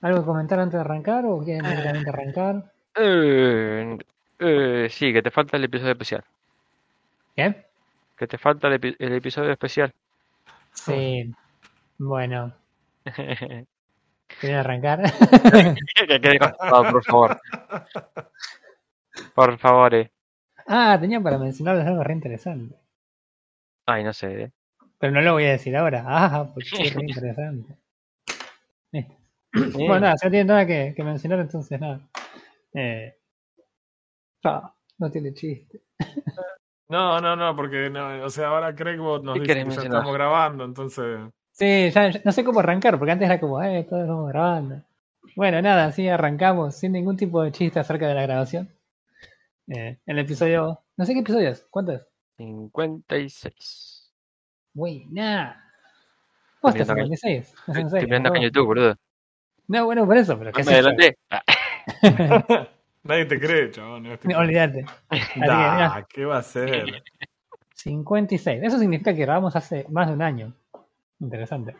¿Algo que comentar antes de arrancar o quieren directamente arrancar? Eh, eh, sí, que te falta el episodio especial. ¿Qué? Que te falta el, epi- el episodio especial. Sí. Bueno, ¿quieren arrancar? que quede constado, por favor. Por favor, eh. ah, tenía para mencionarles algo re interesante. Ay, no sé, eh. Pero no lo voy a decir ahora. Ah, porque es re interesante. Bueno, nada, si no tiene nada que, que mencionar, entonces nada. Eh, no tiene chiste. No, no, no, porque no, o sea, ahora Craigbot nos ¿Qué dice que ya estamos grabando, entonces. Sí, ya, ya no sé cómo arrancar, porque antes era como, eh, todos estamos grabando. Bueno, nada, así arrancamos sin ningún tipo de chiste acerca de la grabación. Eh, el episodio, no sé qué episodio es, ¿cuánto es? 56. Buena. Posta, Estoy viendo 56. No sé, no sé, Estoy viendo no. acá en YouTube, boludo. No, bueno, por eso, pero qué Me adelanté. Nadie te cree, chabón. no estoy- Olvídate. Mirá, ¿qué va a ser? 56. Eso significa que grabamos hace más de un año. Interesante.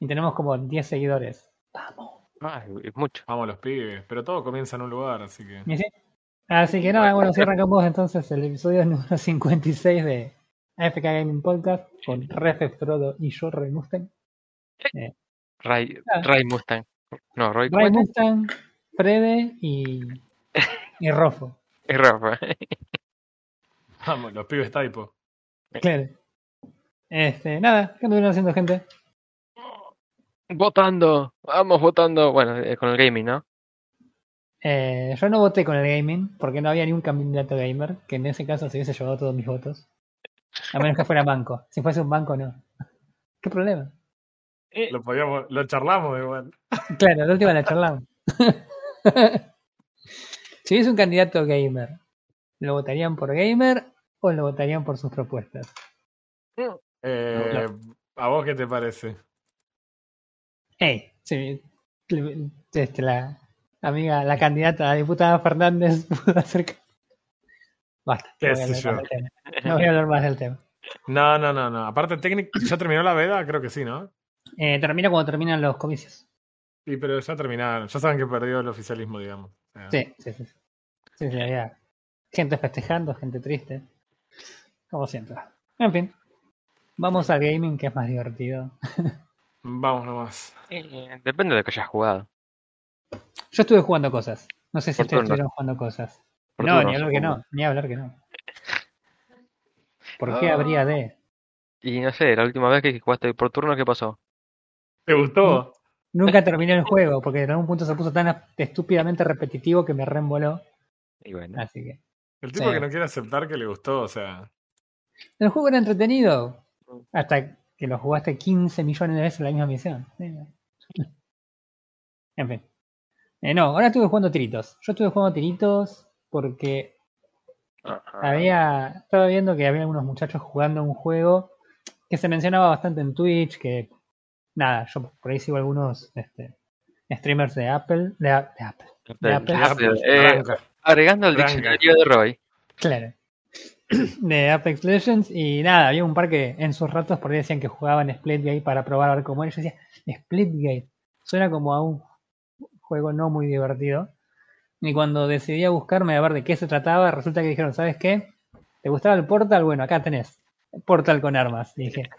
Y tenemos como 10 seguidores. Vamos. ah, es mucho. Vamos los pibes, pero todo comienza en un lugar, así que. Así que nada, bueno, si arrancamos entonces el episodio número 56 de AFK Gaming Podcast con Refe, Frodo y yo, Roy Mustang. Ray, Ah. Ray Mustang. No, Roy. Ray. Mustang, Frede y, y Rofo. Es Rafa. Vamos, los pibes typo. Claro. Este, nada, ¿qué anduvieron haciendo, gente? Votando. Vamos votando. Bueno, eh, con el gaming, ¿no? Eh, yo no voté con el gaming porque no había ni un candidato gamer, que en ese caso se hubiese llevado todos mis votos. A menos que fuera banco. Si fuese un banco, no. ¿Qué problema? Lo podíamos, lo charlamos igual. Claro, la última la charlamos. si hubiese un candidato gamer, ¿lo votarían por gamer o lo votarían por sus propuestas? Eh, ¿A vos qué te parece? Ey, sí, este, la amiga, la candidata, la diputada Fernández pudo hacer. que- Basta, Qué voy, sé yo. no voy a hablar más del tema. No, no, no, no. Aparte, técnico, ¿ya terminó la veda? Creo que sí, ¿no? Eh, termina cuando terminan los comicios. Sí, pero ya terminaron. Ya saben que perdió el oficialismo, digamos. Sí, sí, sí. gente festejando, gente triste. Como siempre. En fin. Vamos al gaming que es más divertido. Vamos nomás. Eh, depende de lo que hayas jugado. Yo estuve jugando cosas. No sé si ustedes estuvieron jugando cosas. Por no, ni hablar que no. Ni hablar que no. ¿Por qué Ah. habría de? Y no sé, la última vez que jugaste por turno, ¿qué pasó? ¿Te gustó? Nunca terminé el juego porque en algún punto se puso tan estúpidamente repetitivo que me reemboló. Y bueno, Así que. El tipo Sí. que no quiere aceptar que le gustó, o sea. El juego era entretenido. Hasta que lo jugaste 15 millones de veces la misma misión. En fin. Eh, no, ahora estuve jugando tiritos. Yo estuve jugando tiritos porque Ajá. había. Estaba viendo que había algunos muchachos jugando un juego que se mencionaba bastante en Twitch. Que. Nada, yo por ahí sigo algunos este, streamers de Apple. De, Apple. de Apple. Eh, agregando el diccionario de Roy. Claro. De Apex Legends y nada, había un par que en sus ratos por ahí decían que jugaban Splitgate para probar a ver cómo era. Yo decía, Splitgate, suena como a un juego no muy divertido. Y cuando decidí a buscarme a ver de qué se trataba, resulta que dijeron, ¿sabes qué? ¿Te gustaba el Portal? Bueno, acá tenés. Portal con armas. Y dije,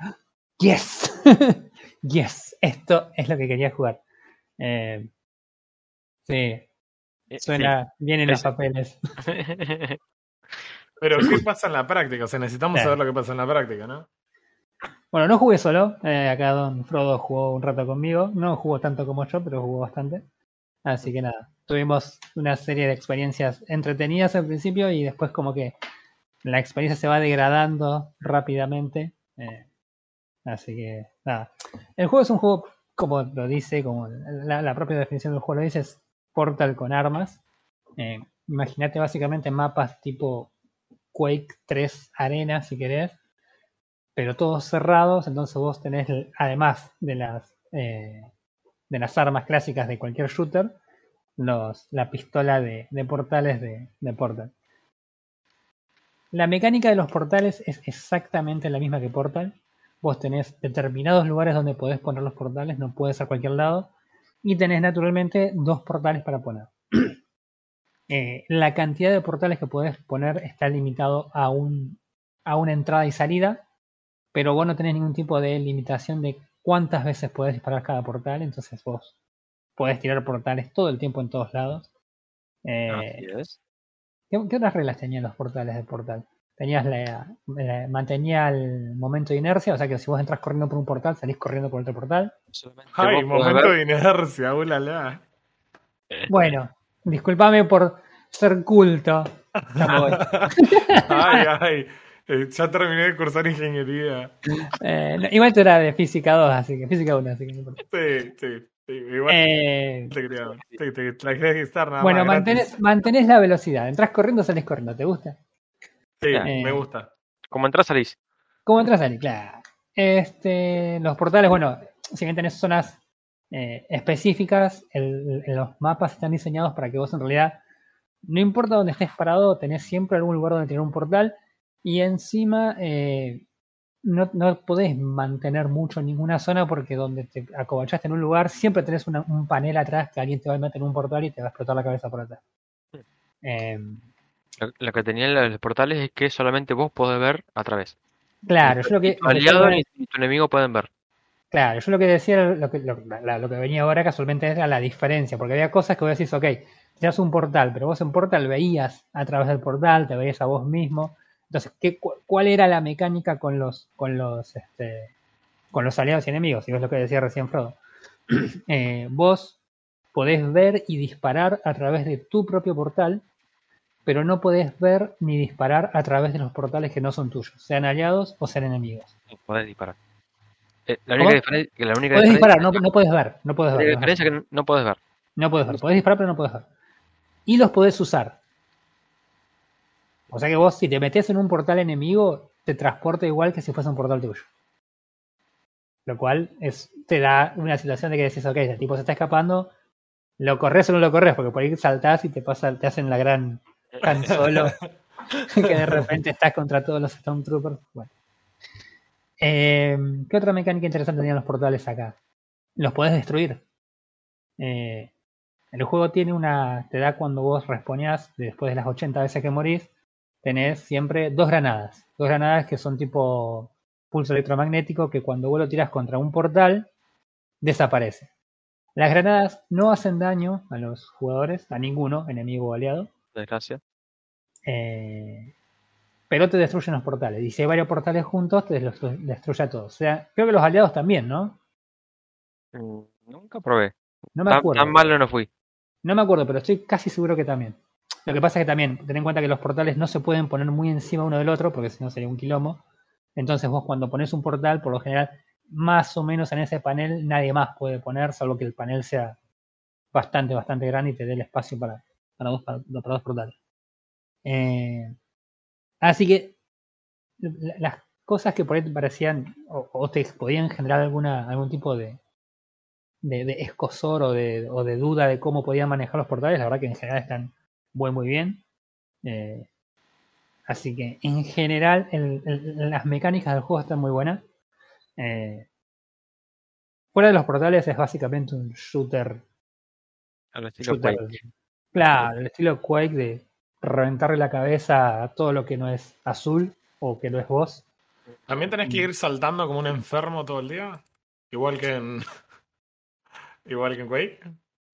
¡Yes! ¡Yes! Esto es lo que quería jugar. Eh, sí, Eh, suena bien en los papeles. sí. Pero, ¿qué pasa en la práctica? O sea, necesitamos Sí. saber lo que pasa en la práctica, ¿no? Bueno, no jugué solo. eh, acá Don Frodo jugó un rato conmigo. No jugó tanto como yo, pero jugó bastante. Así que nada, tuvimos una serie de experiencias entretenidas al principio y después como que la experiencia se va degradando rápidamente. eh, así que nada. El juego es un juego, como lo dice, como la, propia definición del juego lo dice, es Portal con armas. Eh, Imagínate básicamente mapas tipo Quake 3 Arena, si querés pero todos cerrados, entonces vos tenés, además de las eh, de las armas clásicas de cualquier shooter, los, la pistola de, de portales de, de Portal. La mecánica de los portales es exactamente la misma que Portal. Vos tenés determinados lugares donde podés poner los portales, no puedes a cualquier lado. y tenés naturalmente dos portales para poner. Eh, la cantidad de portales que podés poner está limitado a, un, a una entrada y salida, pero vos no tenés ningún tipo de limitación de cuántas veces podés disparar cada portal, entonces vos podés tirar portales todo el tiempo en todos lados. Eh, Así es. ¿qué, qué otras reglas tenían los portales de portal? Tenías la, la- mantenía el momento de inercia, o sea que si vos entras corriendo por un portal, salís corriendo por otro portal. Ay, momento de inercia, ulala. Bueno, discúlpame por ser culto. Ay, ay. Eh, ya terminé de cursar ingeniería. Eh, no, igual tú era de física 2, así que física 1, así que no importa. Sí, sí. sí, Igual Eh, te quería. Te, te, te la quería estar nada bueno, más. mantenés, mantenés la velocidad. Entras corriendo, salís corriendo. ¿Te gusta? Sí, Eh, me gusta. Como entras, salís. ¿Cómo entras ahí? Claro. Este, los portales, bueno, si bien tenés zonas eh, específicas, el- el- los mapas están diseñados para que vos en realidad, no importa dónde estés parado, tenés siempre algún lugar donde tener un portal y encima eh, no, no podés mantener mucho en ninguna zona porque donde te acobachaste en un lugar siempre tenés una- un panel atrás que alguien te va a meter en un portal y te va a explotar la cabeza por atrás. Em, Lo, lo que tenían los portales es que solamente vos podés ver a través. claro, lo que... Tu lo que aliado ni ni tu enemigo pueden ver. Claro, yo lo que decía, lo que, lo, la- lo que venía ahora casualmente era la diferencia, porque había cosas que vos decís, ok, tenías un portal, pero vos en portal veías a través del portal, te veías a vos mismo. Entonces, ¿qué, cu- ¿cuál era la mecánica con los, con los, este, con los aliados y enemigos? Y es lo que decía recién Frodo. Eh, vos podés ver y disparar a través de tu propio portal, pero no podés ver ni disparar a través de los portales que no son tuyos, sean aliados o sean enemigos. Podés disparar. Eh, la única diferencia que la única Podés diferencia, disparar, no, no podés ver, no podés la ver. no podés diferencia es que no podés ver. No puedes ver. Podés disparar, pero no puedes ver. Y los podés usar. O sea que vos, si te metes en un portal enemigo, te transporta igual que si fuese un portal tuyo. Lo cual es, te da una situación de que decís, ok, el tipo se está escapando, lo corres o no lo corres, porque por ahí saltás y te pasa, te hacen la gran tan solo que de repente estás contra todos los Stormtroopers. Bueno. Eh, ¿Qué otra mecánica interesante tenían los portales acá? Los podés destruir. Eh, el juego tiene una. Te da cuando vos responías después de las 80 veces que morís. Tenés siempre dos granadas. Dos granadas que son tipo pulso electromagnético que cuando vos lo tiras contra un portal desaparece. Las granadas no hacen daño a los jugadores, a ninguno, enemigo o aliado. Desgracia. Eh, pero te destruyen los portales. Y si hay varios portales juntos, te los destruye a todos. O sea, creo que los aliados también, ¿no? Mm, Nunca probé. No me Tan, acuerdo. tan malo no fui. No me acuerdo, pero estoy casi seguro que también. Lo que pasa es que también, ten en cuenta que los portales no se pueden poner muy encima uno del otro, porque si no sería un quilombo. Entonces vos cuando pones un portal, por lo general, más o menos en ese panel nadie más puede poner, salvo que el panel sea bastante, bastante grande y te dé el espacio para, para, dos, para, para dos portales. Eh, así que la- las cosas que por ahí te parecían o, o te podían generar alguna, algún tipo de, de, de escosor o de, o de duda de cómo podían manejar los portales, la verdad que en general están muy muy bien. Eh, así que en general el- el- las mecánicas del juego están muy buenas. Eh, fuera de los portales es básicamente un shooter. Al estilo shooter. Claro, el estilo Quake de reventarle la cabeza a todo lo que no es azul o que no es vos. ¿También tenés que ir saltando como un enfermo todo el día? Igual que en. Igual que en Quake.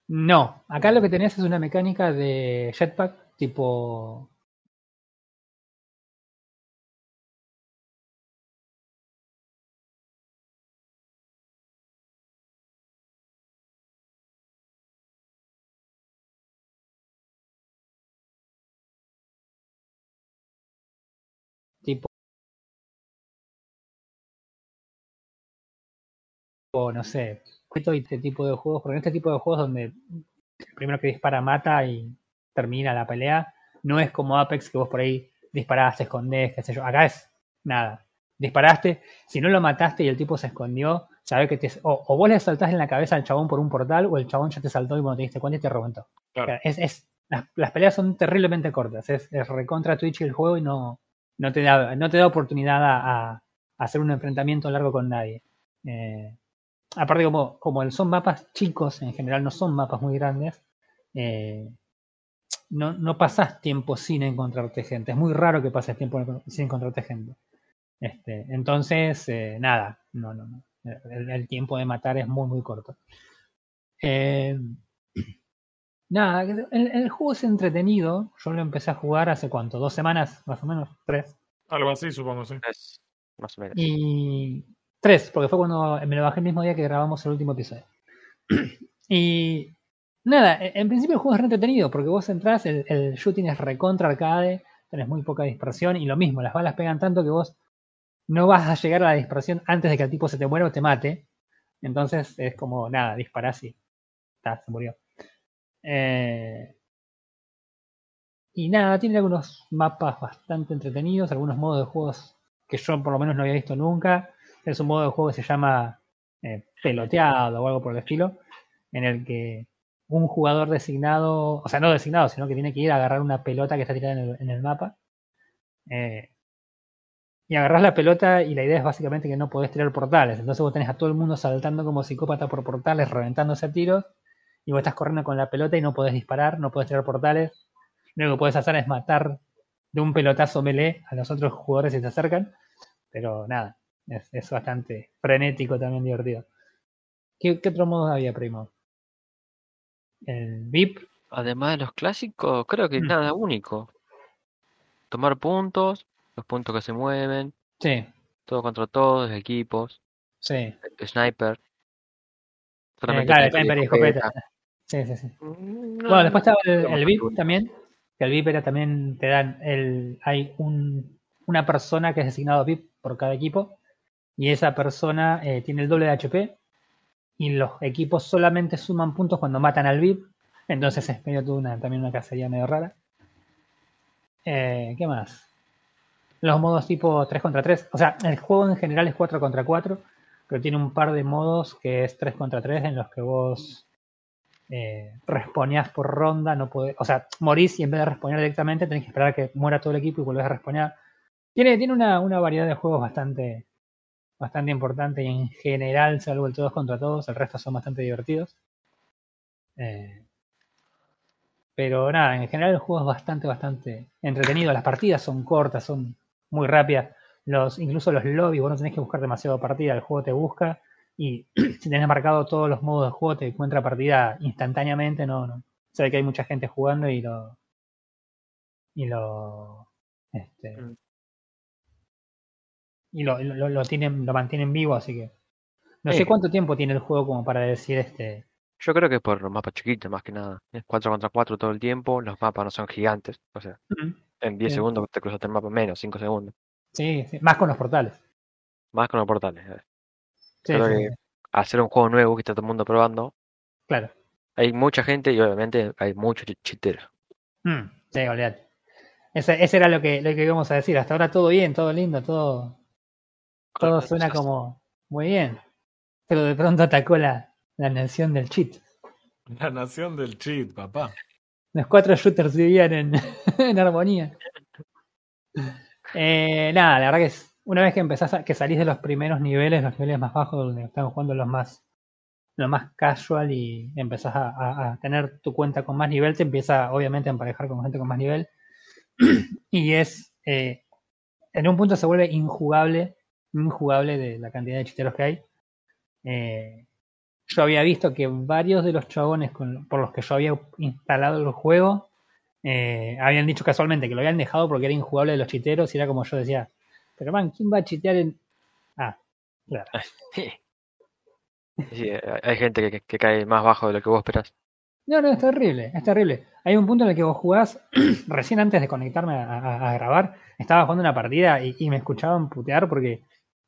No, acá lo que tenés es una mecánica de jetpack tipo tipo no sé y este tipo de juegos porque en este tipo de juegos donde el primero que dispara mata y termina la pelea no es como Apex que vos por ahí disparás, te escondés, qué sé yo, acá es nada, disparaste, si no lo mataste y el tipo se escondió, sabés que te, o, o vos le saltás en la cabeza al chabón por un portal o el chabón ya te saltó y cuando te diste cuenta y te reventó. Claro. Es, es, las, las peleas son terriblemente cortas, es, es recontra Twitch el juego y no, no, te, da, no te da oportunidad a, a hacer un enfrentamiento largo con nadie. Eh, aparte como, como son mapas chicos, en general no son mapas muy grandes, eh, no, no pasas tiempo sin encontrarte gente. Es muy raro que pases tiempo sin encontrarte gente. Este, entonces, eh, nada, no, no, no. El, el tiempo de matar es muy, muy corto. Eh, nada, el, el juego es entretenido. Yo lo empecé a jugar hace cuánto, dos semanas, más o menos, tres. Algo así, supongo, sí. Es más o menos. Y tres, porque fue cuando me lo bajé el mismo día que grabamos el último episodio. y nada, en principio el juego es re entretenido, porque vos entrás, el, shooting es recontra arcade, tenés muy poca dispersión, y lo mismo, las balas pegan tanto que vos no vas a llegar a la dispersión antes de que el tipo se te muera o te mate. Entonces es como, nada, disparás y ta, se murió. Eh, y nada, tiene algunos mapas bastante entretenidos, algunos modos de juegos que yo por lo menos no había visto nunca. Es un modo de juego que se llama eh, peloteado o algo por el estilo, en el que un jugador designado, o sea, no designado, sino que tiene que ir a agarrar una pelota que está tirada en el, mapa. Eh, y agarrás la pelota y la idea es básicamente que no podés tirar portales. Entonces vos tenés a todo el mundo saltando como psicópata por portales, reventándose a tiros. Y vos estás corriendo con la pelota y no podés disparar, no podés tirar portales. Lo único que podés hacer es matar de un pelotazo melee a los otros jugadores si se acercan. Pero nada, es, es bastante frenético también divertido. ¿Qué, qué otro modo había, primo? El VIP. Además de los clásicos, creo que Mm. nada único. Tomar puntos, los puntos que se mueven, Sí, todo contra todos, equipos, sí. sniper. Eh, claro, sniper y escopeta. Sí, sí, sí. Mm, Bueno, después estaba el, el VIP también. Que el VIP era también, te dan el. Hay un, una persona que es designado VIP por cada equipo. Y esa persona eh, tiene el doble de HP. Y los equipos solamente suman puntos cuando matan al VIP. Entonces es medio también una cacería medio rara. Eh, ¿Qué más? Los modos tipo 3 contra 3. O sea, el juego en general es 4 contra 4. Pero tiene un par de modos que es 3 contra 3 en los que vos eh, responeás por ronda, no podés, o sea, morís y en vez de responder directamente tenés que esperar a que muera todo el equipo y volvés a responder. Tiene, tiene una, una variedad de juegos bastante, bastante importante y en general, salvo el todos contra todos, el resto son bastante divertidos. Eh, pero nada, en general el juego es bastante, bastante entretenido. Las partidas son cortas, son muy rápidas. Los, incluso los lobbies, vos no tenés que buscar demasiado partida, el juego te busca y si tenés marcado todos los modos de juego te encuentra partida instantáneamente, no, no. Se ve que hay mucha gente jugando y lo y lo este Mm. Y lo, lo, lo tienen, lo mantienen vivo, así que no Sí. sé cuánto tiempo tiene el juego como para decir este Yo creo que por los mapas chiquitos, más que nada. Es 4 contra 4 todo el tiempo, los mapas no son gigantes. O sea, en 10 Sí. segundos te cruzaste el mapa, menos, 5 segundos. sí, sí, más con los portales. Más con los portales. eh. Sí, Creo que- Hacer un juego nuevo que está todo el mundo probando, claro. hay mucha gente y obviamente hay muchos chi- chiteros. Mm, sí, olvídate. Ese, ese era lo que, lo que íbamos a decir. Hasta ahora todo bien, todo lindo, todo, todo suena como muy bien. Pero de pronto atacó la, la nación del cheat. La nación del cheat, papá. Los cuatro shooters vivían en, en armonía. Eh, nada, la verdad que es, una vez que empezás a, que salís de los primeros niveles, los niveles más bajos donde están jugando los más lo más casual y empezás a, a- a tener tu cuenta con más nivel, te empieza obviamente a emparejar con gente con más nivel. y es eh, en un punto se vuelve injugable, injugable de la cantidad de chiteros que hay. Eh, yo había visto que varios de los chabones con- por los que yo había instalado el juego eh, habían dicho casualmente que lo habían dejado porque era injugable de los chiteros y era como yo decía, pero man, ¿quién va a chitear en...? Ah, claro. Sí, hay gente que, que cae más bajo de lo que vos esperás. No, no, es terrible, es terrible. Hay un punto en el que vos jugás, recién antes de conectarme a, a- a grabar, estaba jugando una partida y, y me escuchaban putear porque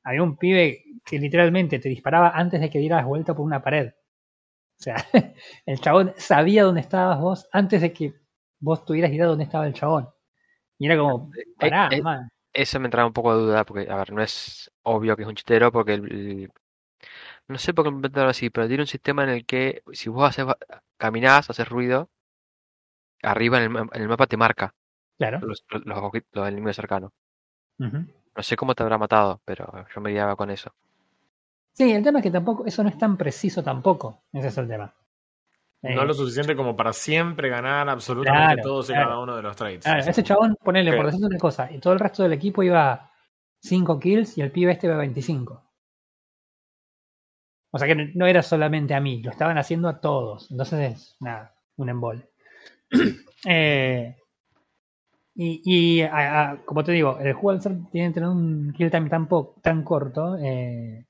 había un pibe que literalmente te disparaba antes de que dieras vuelta por una pared. O sea, el chabón sabía dónde estabas vos antes de que vos tuvieras idea de dónde estaba el chabón. Y era como, pará, eh, man. Eso me entraba un poco de duda, porque, a ver, no es obvio que es un chitero, porque el, el- no sé por qué me inventaron así, pero tiene un sistema en el que si vos haces, caminás, haces ruido, arriba en el, en el mapa te marca Claro. los, los, los los enemigos cercanos. No sé cómo te habrá matado, pero yo me guiaba con eso. Sí, el tema es que tampoco, eso no es tan preciso tampoco. Ese es el tema. No Eh, lo suficiente como para siempre ganar absolutamente Claro, todos y claro. cada uno de los trades. Claro, ese chabón, ponele por decirte una cosa, y todo el resto del equipo iba 5 kills y el pibe este iba 25. O sea que no- no era solamente a mí, lo estaban haciendo a todos. Entonces es, nada, un embole. Eh, y y a- a- como te digo, el juego tiene que tener un kill time tan, po- tan corto, eh,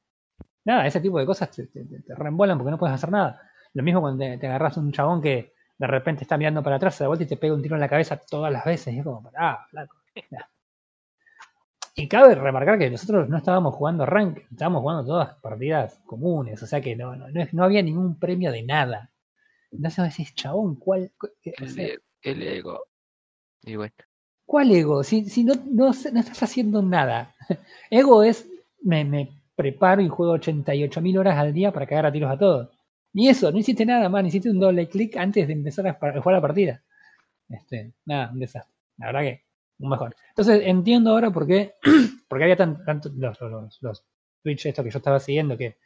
nada, ese tipo de cosas te, te, reembolan porque no puedes hacer nada. Lo mismo cuando te, te agarras un chabón que de repente está mirando para atrás, se da vuelta y te pega un tiro en la cabeza todas las veces. Y es como, pará, flaco. Y cabe remarcar que nosotros no estábamos jugando rank, estábamos jugando todas partidas comunes, o sea que no, no, no, había ningún premio de nada. Entonces decís, chabón, ¿cuál, cu- o El, el ego. Y bueno. ¿Cuál ego? Si, no, estás haciendo nada. Ego es, me, preparo y juego 88.000 horas al día para cagar a tiros a todos. Ni eso, no hiciste nada más, hiciste un doble clic antes de empezar a jugar la partida. Este, nada, un desastre. La verdad que, un mejor. Entonces entiendo ahora por qué, porque había tan, tanto los, Twitch estos que yo estaba siguiendo que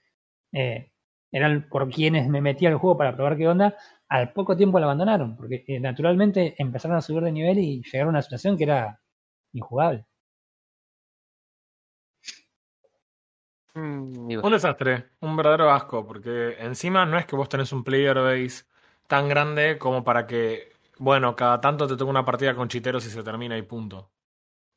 eh, eran por quienes me metí al juego para probar qué onda, al poco tiempo lo abandonaron, porque eh, naturalmente empezaron a subir de nivel y llegaron a una situación que era injugable. Mm, Un desastre, un verdadero asco, porque encima no es que vos tenés un player base tan grande como para que, bueno, cada tanto te toca una partida con chiteros y se termina y punto.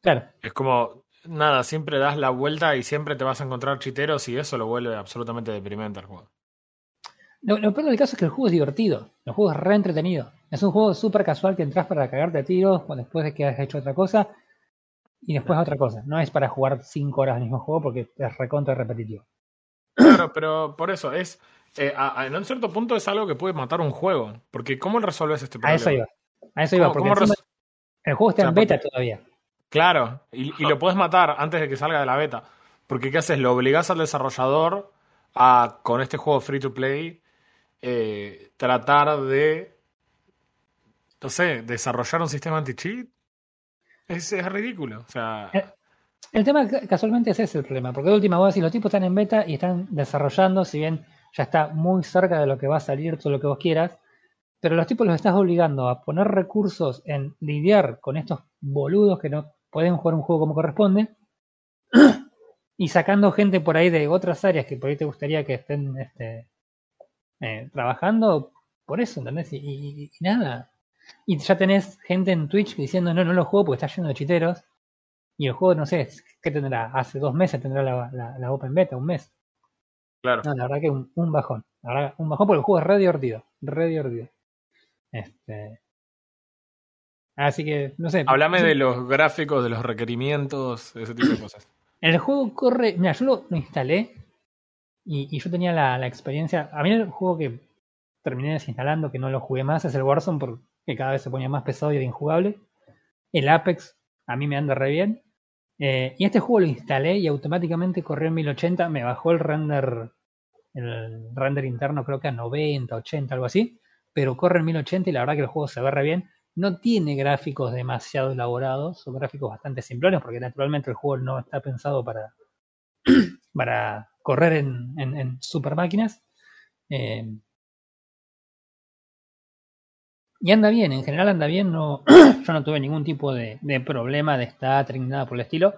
Claro, Es como, nada, siempre das la vuelta y siempre te vas a encontrar chiteros y eso lo vuelve absolutamente deprimente al juego. Lo, lo peor del caso es que el juego es divertido. El juego es re entretenido. Es un juego súper casual que entras para cagarte a tiros después de que has hecho otra cosa y después otra cosa. No es para jugar 5 horas al mismo juego porque es recontra repetitivo. Claro, pero por eso es, eh, a- a- en un cierto punto es algo que puede matar un juego, porque ¿cómo resolves este A problema? eso iba. A eso iba, ¿Cómo- porque el juego está O sea, en beta porque- todavía. Claro, y, y lo puedes matar antes de que salga de la beta. Porque ¿qué haces? Lo obligás al desarrollador a, con este juego free to play, eh, tratar de, no sé, desarrollar un sistema anti-cheat. Es, es ridículo. O sea, Eh, El tema ca- casualmente ese es el problema, porque de última vos decís, los tipos están en beta y están desarrollando, si bien ya está muy cerca de lo que va a salir, todo lo que vos quieras, pero los tipos los estás obligando a poner recursos en lidiar con estos boludos que no pueden jugar un juego como corresponde, y sacando gente por ahí de otras áreas que por ahí te gustaría que estén este, eh, trabajando por eso, ¿entendés? Y, y- y nada. Y ya tenés gente en Twitch diciendo, no, no lo juego porque está lleno de chiteros. Y el juego, no sé, ¿qué tendrá? Hace dos meses tendrá la, la, la Open Beta, un mes. claro. No, la verdad que un, un bajón. La verdad, un bajón porque el juego es re divertido. Re divertido. Este. Así que, no sé. Háblame sí, de los gráficos, de los requerimientos, ese tipo de cosas. El juego corre. Mira, yo lo instalé y, yo tenía la, la experiencia. A mí el juego que terminé desinstalando, que no lo jugué más, es el Warzone porque cada vez se ponía más pesado y era injugable. El Apex a mí me anda re bien. Eh, y este juego lo instalé y automáticamente corrió en 1080. Me bajó el render, el render interno, creo que a 90, 80, algo así. Pero corre en 1080 y la verdad que el juego se ve re bien. No tiene gráficos demasiado elaborados, son gráficos bastante simplones porque naturalmente el juego no está pensado para, para correr en, en, en super máquinas. Eh, y anda bien, en general anda bien, no, yo no tuve ningún tipo de, problema de stuttering, nada por el estilo.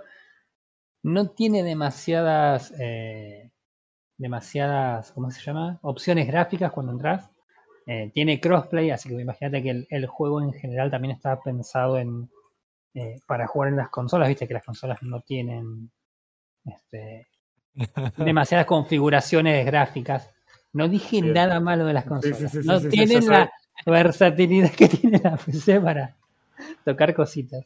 No tiene demasiadas, eh, demasiadas, ¿cómo se llama? Opciones gráficas cuando entras. Eh, tiene crossplay, así que imagínate que el, juego en general también está pensado en para jugar en las consolas, viste que las consolas no tienen este, demasiadas configuraciones gráficas. No dije nada malo de las consolas. sí, sí, sí, no tienen sí, la versatilidad que tiene la PC para tocar cositas.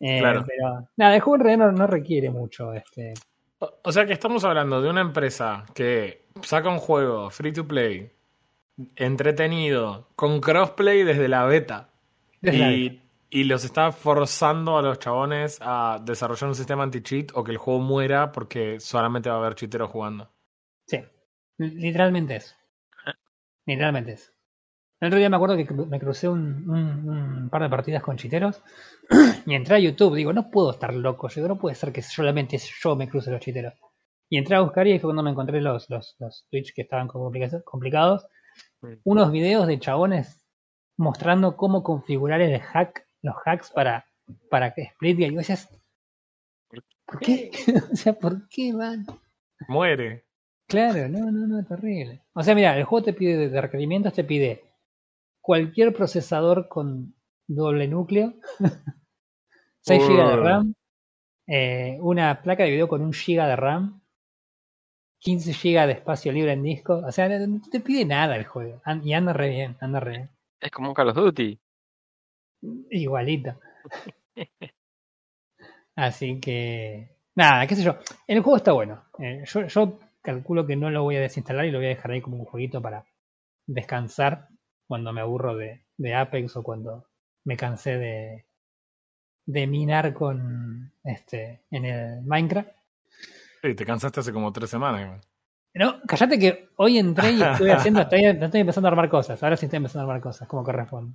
Eh, Claro. Pero nada, el juego en realidad no, no requiere mucho. Este, O o sea que estamos hablando de una empresa que saca un juego free to play, entretenido, con crossplay desde la beta. desde la Y, y los está forzando a los chabones a desarrollar un sistema anti-cheat o que el juego muera porque solamente va a haber chiteros jugando. Sí, literalmente eso. Literalmente eso. El otro día me acuerdo que me crucé un, un- un par de partidas con chiteros y entré a YouTube. Digo, no puedo estar loco. Yo digo, no puede ser que solamente yo me cruce los chiteros. Y entré a buscar y ahí fue cuando me encontré los, los, los tweets que estaban complicados. Mm. Unos videos de chabones mostrando cómo configurar el hack, los hacks para, para que Splitgate. Y vos decías, ¿por qué? o sea, ¿por qué, man? Muere. Claro, no, no, no, terrible. O sea, mira, el juego te pide de- requerimientos, te pide cualquier procesador con doble núcleo, 6 GB de Uh. RAM, eh, una placa de video con 1 GB de RAM, 15 GB de espacio libre en disco. O sea, no te pide nada el juego. Y anda re bien, anda re bien. Es como un Call of Duty. Igualito. Así que. Nada, qué sé yo. El juego está bueno. Eh, yo, yo calculo que no lo voy a desinstalar y lo voy a dejar ahí como un jueguito para descansar cuando me aburro de, de Apex o cuando me cansé de, de minar con este en el Minecraft. Sí, te cansaste hace como tres semanas. igual. No, cállate que hoy entré y estuve haciendo, estoy, estoy empezando a armar cosas. Ahora sí estoy empezando a armar cosas, como corresponde.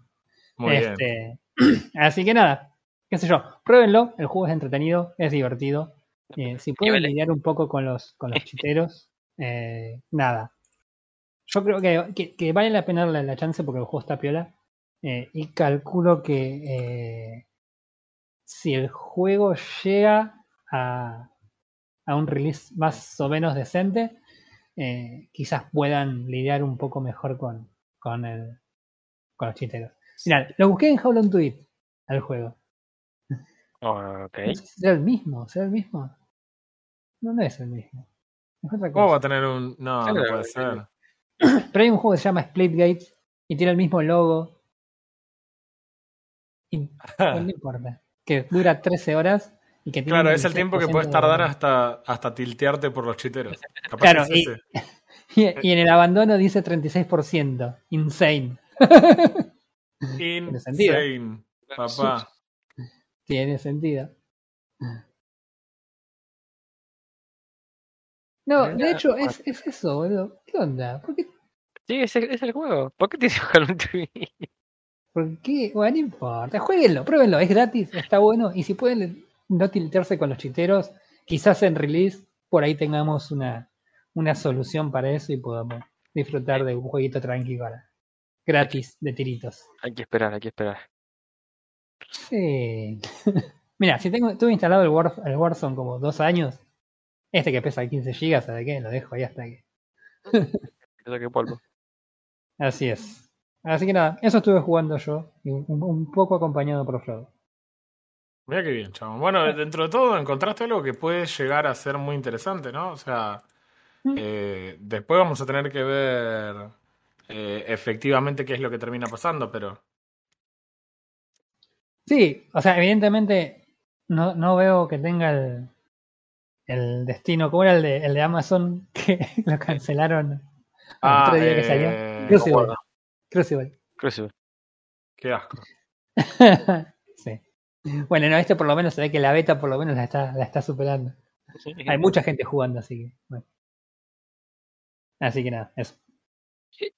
Muy bien. Este, así que nada, qué sé yo, pruébenlo, el juego es entretenido, es divertido. Eh, si pueden lidiar un poco con los, con los chiteros, eh, nada. Yo creo que, que, que vale la pena darle la chance porque el juego está piola. eh, y calculo que eh, si el juego llega a, a un release más o menos decente, eh, quizás puedan lidiar un poco mejor con, con, el, con los chiteros. Mirá, lo busqué en How Long to Eat al juego. Oh, ok. Será el mismo, será el mismo. No, no es el mismo. Es otra ¿Cómo va cosa. a tener un.? No, no puede ser. Pero hay un juego que se llama Splitgate y tiene el mismo logo. Y no importa. Que dura 13 horas y que tiene Claro, es el tiempo que 16% puedes de tardar hasta, hasta tiltearte por los chiteros. Capaz Claro, que es y- ese. Y, y en el abandono dice 36%. Insane. sentido. Insane, papá. Tiene sentido. No, de hecho, es, es eso, boludo. ¿Qué onda? ¿Por qué? Sí, es el, es el juego. ¿Por qué tienes que jugar un tweet? ¿Por qué? Bueno, no importa. Jueguenlo, pruébenlo. Es gratis, está bueno. Y si pueden no tiltearse con los chiteros, quizás en release por ahí tengamos una, una solución para eso y podamos disfrutar de un jueguito tranquilo ahora. Gratis, de tiritos. Hay que esperar, hay que esperar. Sí. Mira, si tengo, tuve instalado el, War, el Warzone como dos años, este que pesa 15 GB, ¿sabe qué? Lo dejo ahí hasta que. Que polvo. Así es. Así que nada, eso estuve jugando yo, un, un poco acompañado por Frodo. Mira qué bien, chabón. Bueno, dentro de todo encontraste algo que puede llegar a ser muy interesante, ¿no? O sea, Mm. eh, después vamos a tener que ver eh, efectivamente qué es lo que termina pasando, pero Sí, o sea, evidentemente no, no veo que tenga el, el destino. ¿Cómo era el de, el de Amazon que lo cancelaron el Ah, otro día que eh, salió? Crucible. Bueno, Crucible. sí. qué asco. sí. Bueno, no, este por lo menos se ve que la beta por lo menos la está, la está superando. Hay mucha gente jugando, así que. Bueno. Así que nada, eso.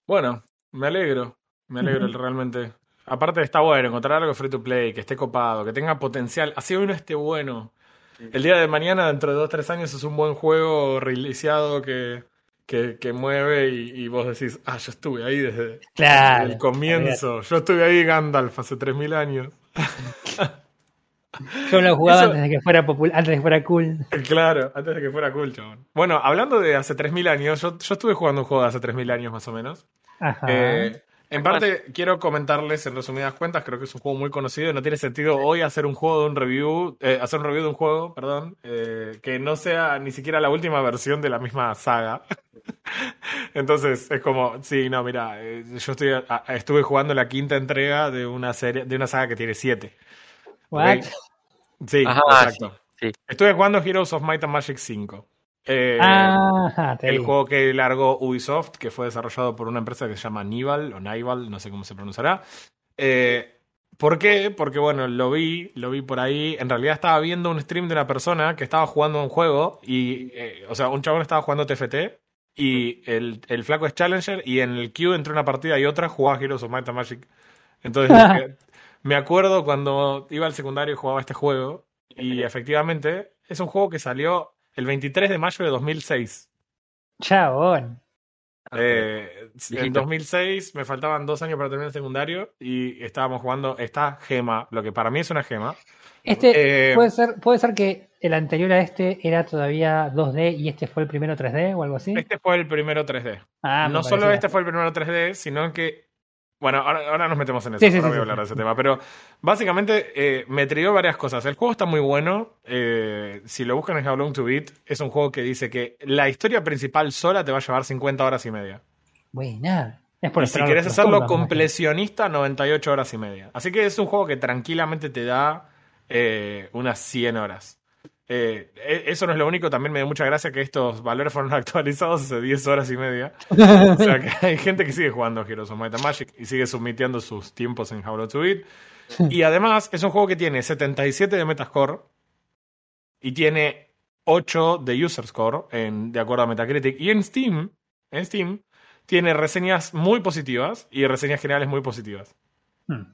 Bueno, me alegro, me alegro realmente. Aparte está bueno encontrar algo free to play, que esté copado, que tenga potencial. Así hoy no esté bueno. El día de mañana, dentro de dos tres años, es un buen juego releaseado que, que, que mueve y, y vos decís, ah, yo estuve ahí desde, Claro. el comienzo. Yo estuve ahí Gandalf hace 3000 años. Yo lo jugaba Eso- antes de que fuera popular, antes de que fuera cool. Claro, antes de que fuera cool, chabón. Bueno, hablando de hace 3000 años, yo, yo estuve jugando un juego de hace 3000 años más o menos. Ajá. Eh, en parte, quiero comentarles en resumidas cuentas, creo que es un juego muy conocido y no tiene sentido hoy hacer un juego de un review, eh, hacer un review de un juego, perdón, eh, que no sea ni siquiera la última versión de la misma saga. Entonces, es como, sí, no, mira, eh, yo estoy, a- estuve jugando la quinta entrega de una serie, de una saga que tiene siete. What? Sí, Ajá, exacto. sí, sí. Estuve jugando Heroes of Might and Magic 5. Eh, te el digo. juego que largó Ubisoft, que fue desarrollado por una empresa que se llama Nival o Nival, no sé cómo se pronunciará. Eh, ¿Por qué? Porque bueno, lo vi, lo vi por ahí. En realidad estaba viendo un stream de una persona que estaba jugando un juego y, eh, o sea, un chabón estaba jugando TFT y el, el flaco es Challenger y en el queue entre una partida y otra jugaba Heroes of Might and Magic. Entonces, dije, me acuerdo cuando iba al secundario y jugaba este juego y efectivamente es un juego que salió el 23 de mayo de 2006. Chabón. Eh, en Viejito. 2006 me faltaban dos años para terminar el secundario y estábamos jugando esta gema, lo que para mí es una gema. Este Eh, puede ser, puede ser que el anterior a este era todavía 2D y este fue el primero 3D o algo así. Este fue el primero 3D. Ah, no solo este fue el primero 3D, sino que. Bueno, ahora, ahora nos metemos en eso. Sí, sí, ahora sí, voy a hablar de ese tema. Pero básicamente eh, me trigó varias cosas. El juego está muy bueno. eh, si lo buscan en How Long to Beat, es un juego que dice que la historia principal sola te va a llevar 50 horas y media. Buena. Es por Y si los hacerlo completionista, 98 horas y media. Así que es un juego que tranquilamente te da eh, unas 100 horas. Eh, e- eso no es lo único, también me da mucha gracia que estos valores fueron actualizados hace 10 horas y media. O sea que hay gente que sigue jugando Heroes of Might and Magic y sigue submitiendo sus tiempos en How to Beat. Y además es un juego que tiene 77 de Metascore y tiene 8 de User Score en, de acuerdo a Metacritic. Y en Steam, en Steam, tiene reseñas muy positivas y reseñas generales muy positivas. Hmm.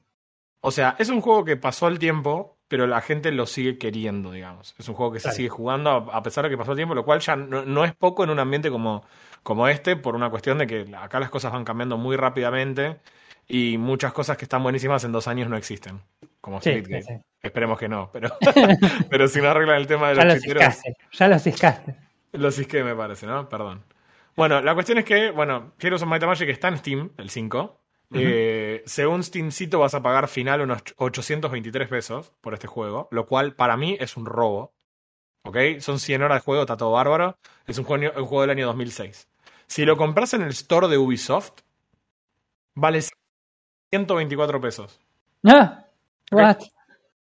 O sea, es un juego que pasó el tiempo, pero la gente lo sigue queriendo, digamos. Es un juego que se sigue jugando a pesar de que pasó el tiempo, lo cual ya no, no es poco en un ambiente como, como este, por una cuestión de que acá las cosas van cambiando muy rápidamente y muchas cosas que están buenísimas en dos años no existen. Como Sí, sí. Esperemos que no, pero, pero si no arreglan el tema de Ya los lo chiteros, ciscaste. Ya lo ciscaste. lo cisqué me parece, ¿no? Perdón. Bueno, la cuestión es que, bueno, Heroes of Might and Magic está en Steam, el 5. Eh, según Steamcito vas a pagar final unos 823 pesos por este juego, lo cual para mí es un robo. ¿Ok? Son 100 horas de juego, está todo bárbaro. Es un juego, un juego del año 2006. Si lo compras en el store de Ubisoft, vale 124 pesos. Ah, what?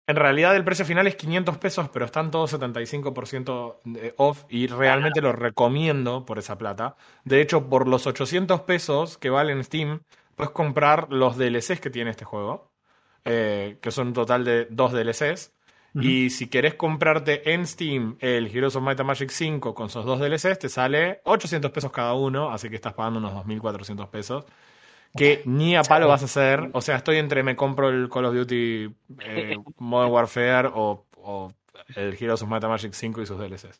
En realidad el precio final es 500 pesos, pero están todos 75% de off y realmente lo recomiendo por esa plata. De hecho, por los 800 pesos que vale en Steam, puedes comprar los DLCs que tiene este juego, eh, que son un total de dos DLCs. Y si querés comprarte en Steam el Heroes of Might and Magic 5 con sus dos DLCs, te sale 800 pesos cada uno, así que estás pagando unos 2.400 pesos. Que ni a palo vas a hacer. O sea, estoy entre me compro el Call of Duty eh, Modern Warfare o, o el Heroes of Might and Magic 5 y sus DLCs.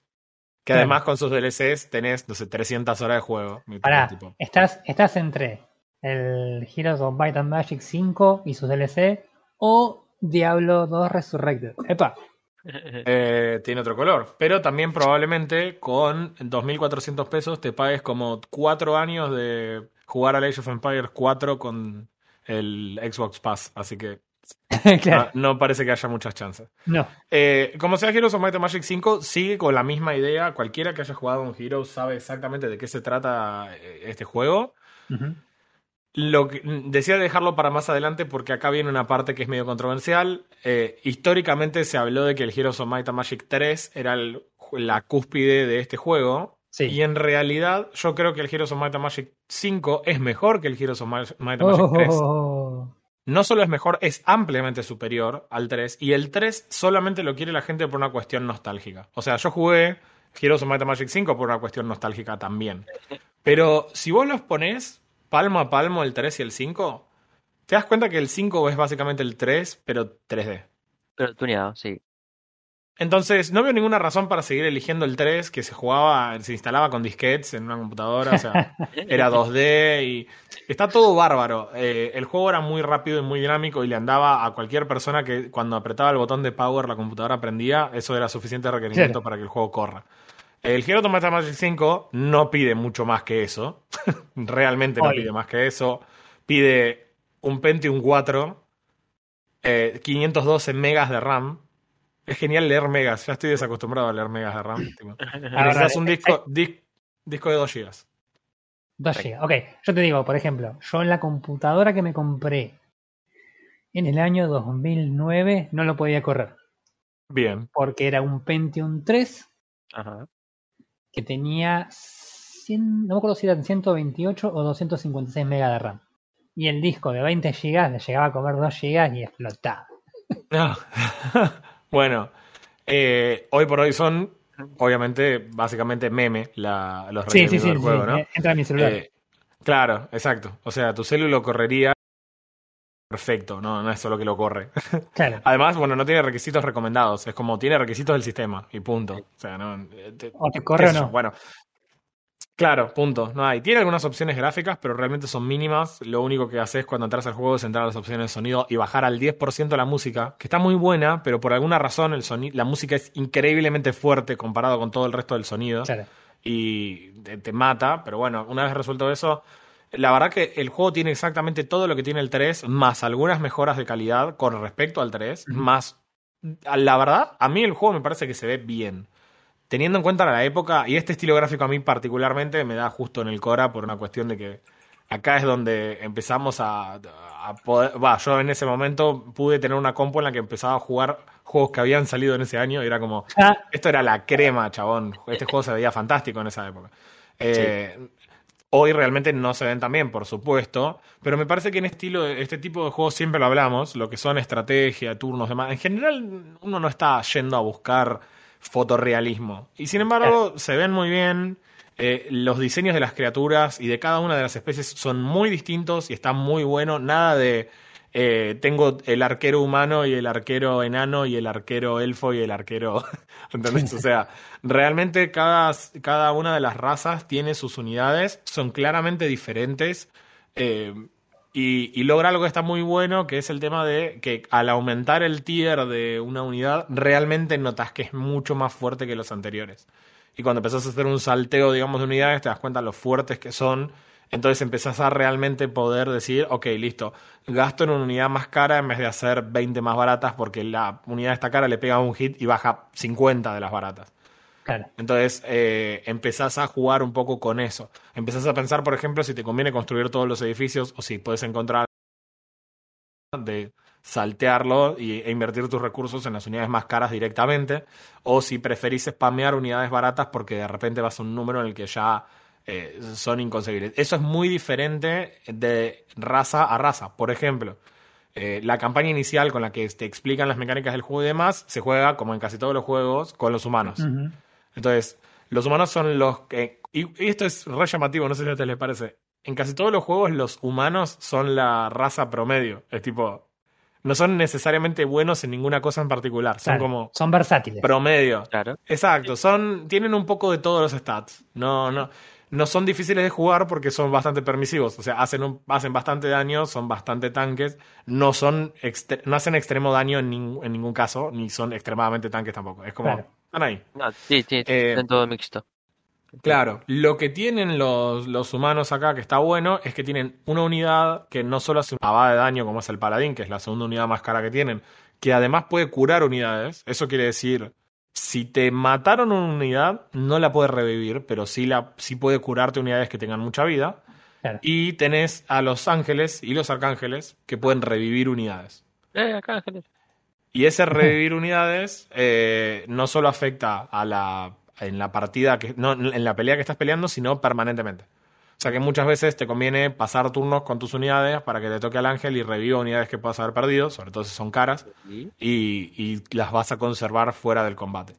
Que además con sus DLCs tenés, no sé, 300 horas de juego. Mi Pará, tipo. estás, estás entre el Heroes of Might and Magic 5 y sus DLC o Diablo 2 Resurrected. Epa, Eh, tiene otro color. Pero también probablemente con 2.400 pesos te pagues como 4 años de jugar a Age of Empires 4 con el Xbox Pass. Así que claro, no, no parece que haya muchas chances. no. Eh, como sea Heroes of Might and Magic 5, sigue con la misma idea. Cualquiera que haya jugado un Heroes sabe exactamente de qué se trata eh, este juego. Ujú. Lo que, decía dejarlo para más adelante porque acá viene una parte que es medio controversial. Eh, históricamente se habló de que el Heroes of Might and Magic 3 era el- la cúspide de este juego. Sí. Y en realidad yo creo que el Heroes of Might and Magic 5 es mejor que el Heroes of Might and Magic 3. Oh, No solo es mejor, es ampliamente superior al 3. Y el 3 solamente lo quiere la gente por una cuestión nostálgica. O sea, yo jugué Heroes of Might and Magic 5 por una cuestión nostálgica también. Pero si vos los ponés palmo a palmo el 3 y el 5, te das cuenta que el 5 es básicamente el 3, pero 3D. Pero tuneado, sí. Entonces, no veo ninguna razón para seguir eligiendo el 3, que se jugaba, se instalaba con disquetes en una computadora, o sea, era 2D y está todo bárbaro. Eh, el juego era muy rápido y muy dinámico y le andaba a cualquier persona que cuando apretaba el botón de power la computadora prendía, eso era suficiente requerimiento Claro. para que el juego corra. El Hero Tomata Magic 5 no pide mucho más que eso, realmente no Oye. pide más que eso, pide un Pentium 4, eh, 512 megas de RAM. Es genial leer megas, ya estoy desacostumbrado a leer megas de RAM. Ahora, necesitas un eh, disco, dis- disco de 2 GB. 2 GB. Ok, yo te digo, por ejemplo, yo en la computadora que me compré en el año 2009 no lo podía correr Bien. porque era un Pentium 3 Ajá. Que tenía 100, no me acuerdo si eran 128 o 256 megas de RAM. Y el disco de 20 GB le llegaba a comer 2 GB y explotaba. No. bueno, eh, hoy por hoy son, obviamente, básicamente meme la, los Sí, sí, sí, del sí, juego, ¿no? eh, entra en mi celular. Eh, claro, exacto. O sea, tu celular correría perfecto, no, no es solo que lo corre. Claro. Además, bueno, no tiene requisitos recomendados, es como tiene requisitos del sistema y punto. O sea, no. eh, te- O te corre o yo, no. Bueno. Claro, punto. No hay. Tiene algunas opciones gráficas, pero realmente son mínimas. Lo único que haces cuando entras al juego es entrar a las opciones de sonido y bajar al 10% la música, que está muy buena, pero por alguna razón el soni- la música es increíblemente fuerte comparado con todo el resto del sonido Claro. y te, te mata, pero bueno, una vez resuelto eso, la verdad que el juego tiene exactamente todo lo que tiene el 3, más algunas mejoras de calidad con respecto al 3, Ujú. más... La verdad, a mí el juego me parece que se ve bien. Teniendo en cuenta la época, y este estilo gráfico a mí particularmente me da justo en el Cora por una cuestión de que acá es donde empezamos a, a poder... Va, yo en ese momento pude tener una compu en la que empezaba a jugar juegos que habían salido en ese año y era como... Ah, Esto era la crema, chabón. Este juego se veía fantástico en esa época. Eh, Hoy realmente no se ven tan bien, por supuesto, pero me parece que en estilo, este tipo de juegos siempre lo hablamos, lo que son estrategia, turnos, demás. En general, uno no está yendo a buscar fotorrealismo. Y sin embargo, se ven muy bien. eh, los diseños de las criaturas y de cada una de las especies son muy distintos y están muy buenos. Nada de eh, tengo el arquero humano y el arquero enano y el arquero elfo y el arquero. ¿Entendés? O sea, realmente cada, cada una de las razas tiene sus unidades, son claramente diferentes. eh, y, y logra algo que está muy bueno, que es el tema de que al aumentar el tier de una unidad, realmente notas que es mucho más fuerte que los anteriores. Y cuando empezás a hacer un salteo, digamos, de unidades, te das cuenta lo fuertes que son. Entonces empezás a realmente poder decir, ok, listo, gasto en una unidad más cara en vez de hacer 20 más baratas porque la unidad está cara le pega un hit y baja 50 de las baratas. claro. Entonces eh, empezás a jugar un poco con eso. Empezás a pensar, por ejemplo, si te conviene construir todos los edificios o si puedes encontrar de saltearlo y, e invertir tus recursos en las unidades más caras directamente, o si preferís spamear unidades baratas porque de repente vas a un número en el que ya eh, son inconseguibles. Eso es muy diferente de raza a raza. Por ejemplo, eh, la campaña inicial con la que te explican las mecánicas del juego y demás se juega, como en casi todos los juegos, con los humanos. Entonces, los humanos son los que. Y, y esto es re llamativo, no sé si a ustedes les parece. En casi todos los juegos, los humanos son la raza promedio. Es tipo. No son necesariamente buenos en ninguna cosa en particular. Son Claro, como Son versátiles. promedio. Claro. Exacto, son, tienen un poco de todos los stats. No, no, no son difíciles de jugar porque son bastante permisivos. O sea, hacen, un- hacen bastante daño, son bastante tanques. No son extre- no hacen extremo daño en, nin- en ningún caso, ni son extremadamente tanques tampoco. Es como, Claro. están ahí. No, sí, sí, Eh, todo mixto. Claro, lo que tienen los, los humanos acá que está bueno es que tienen una unidad que no solo hace una de daño como es el paladín, que es la segunda unidad más cara que tienen, que además puede curar unidades. Eso quiere decir, si te mataron una unidad, no la puedes revivir, pero sí, la, sí puede curarte unidades que tengan mucha vida. Claro. Y tenés a los ángeles y los arcángeles que pueden revivir unidades. Eh, acá, Ángeles. Y ese revivir unidades eh, no solo afecta a la en la partida que no en la pelea que estás peleando, sino permanentemente. O sea que muchas veces te conviene pasar turnos con tus unidades para que te toque al ángel y reviva unidades que puedas haber perdido, sobre todo si son caras, y, y las vas a conservar fuera del combate.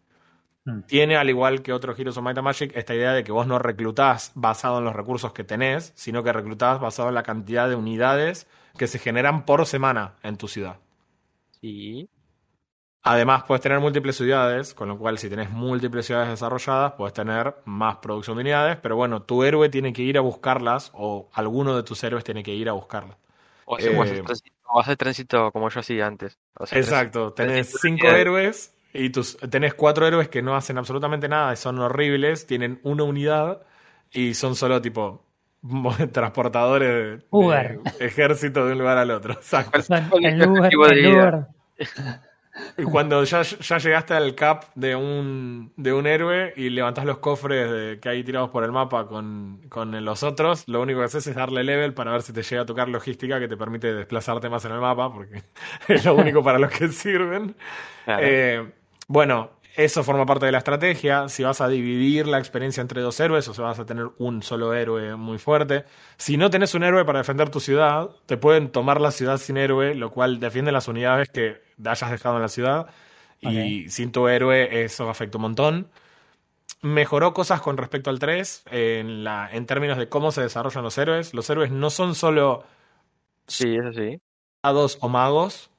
Mm. Tiene, al igual que otros Heroes of Might and Magic, esta idea de que vos no reclutás basado en los recursos que tenés, sino que reclutás basado en la cantidad de unidades que se generan por semana en tu ciudad. Sí. Además, puedes tener múltiples ciudades, con lo cual, si tenés múltiples ciudades desarrolladas, puedes tener más producción de unidades. Pero bueno, tu héroe tiene que ir a buscarlas, o alguno de tus héroes tiene que ir a buscarlas. O hacer, o hacer Eh, tránsito, o hacer tránsito como yo hacía antes. O Exacto, tenés cinco unidades. héroes y tus, tenés cuatro héroes que no hacen absolutamente nada, y son horribles, tienen una unidad y son solo tipo transportadores de, de Uber. ejército de un lugar al otro. Exacto. Son ¿Cuál es el Uber, el? Uber. Y Cuando ya, ya llegaste al cap de un, de un héroe y levantás los cofres de- que hay tirados por el mapa con, con los otros, lo único que haces es darle level para ver si te llega a tocar logística que te permite desplazarte más en el mapa, porque es lo único para los que sirven. Claro. Eh, bueno, eso forma parte de la estrategia. Si vas a dividir la experiencia entre dos héroes, o si vas a tener un solo héroe muy fuerte. Si no tenés un héroe para defender tu ciudad, te pueden tomar la ciudad sin héroe, lo cual defiende las unidades que hayas dejado en la ciudad. Y sin tu héroe, eso afecta un montón. Mejoró cosas con respecto al 3 en, la, en términos de cómo se desarrollan los héroes. Los héroes no son solo Sí, eso sí. o magos.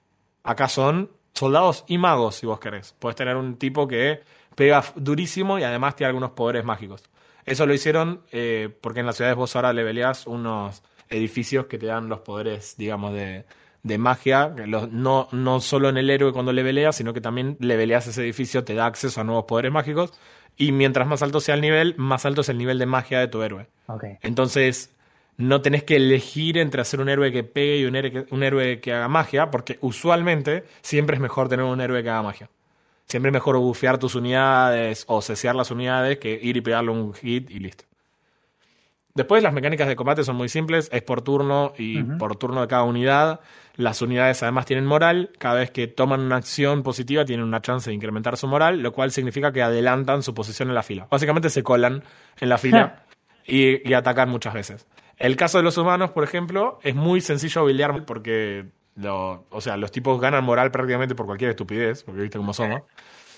Acá son soldados y magos, si vos querés. Puedes tener un tipo que pega durísimo y además tiene algunos poderes mágicos. Eso lo hicieron eh, porque en las ciudades vos ahora leveleás unos edificios que te dan los poderes, digamos, de, de magia. Los, no, no solo en el héroe cuando leveleas, sino que también leveleas ese edificio, te da acceso a nuevos poderes mágicos. Y mientras más alto sea el nivel, más alto es el nivel de magia de tu héroe. Entonces, no tenés que elegir entre hacer un héroe que pegue y un héroe que, un héroe que haga magia, porque usualmente siempre es mejor tener un héroe que haga magia. Siempre es mejor bufear tus unidades o cesear las unidades que ir y pegarle un hit y listo. Después las mecánicas de combate son muy simples, es por turno y por turno de cada unidad. Las unidades además tienen moral, cada vez que toman una acción positiva tienen una chance de incrementar su moral, lo cual significa que adelantan su posición en la fila. Básicamente se colan en la fila y, y atacan muchas veces. El caso de los humanos, por ejemplo, es muy sencillo buildear porque lo- o sea, los tipos ganan moral prácticamente por cualquier estupidez, porque viste cómo somos.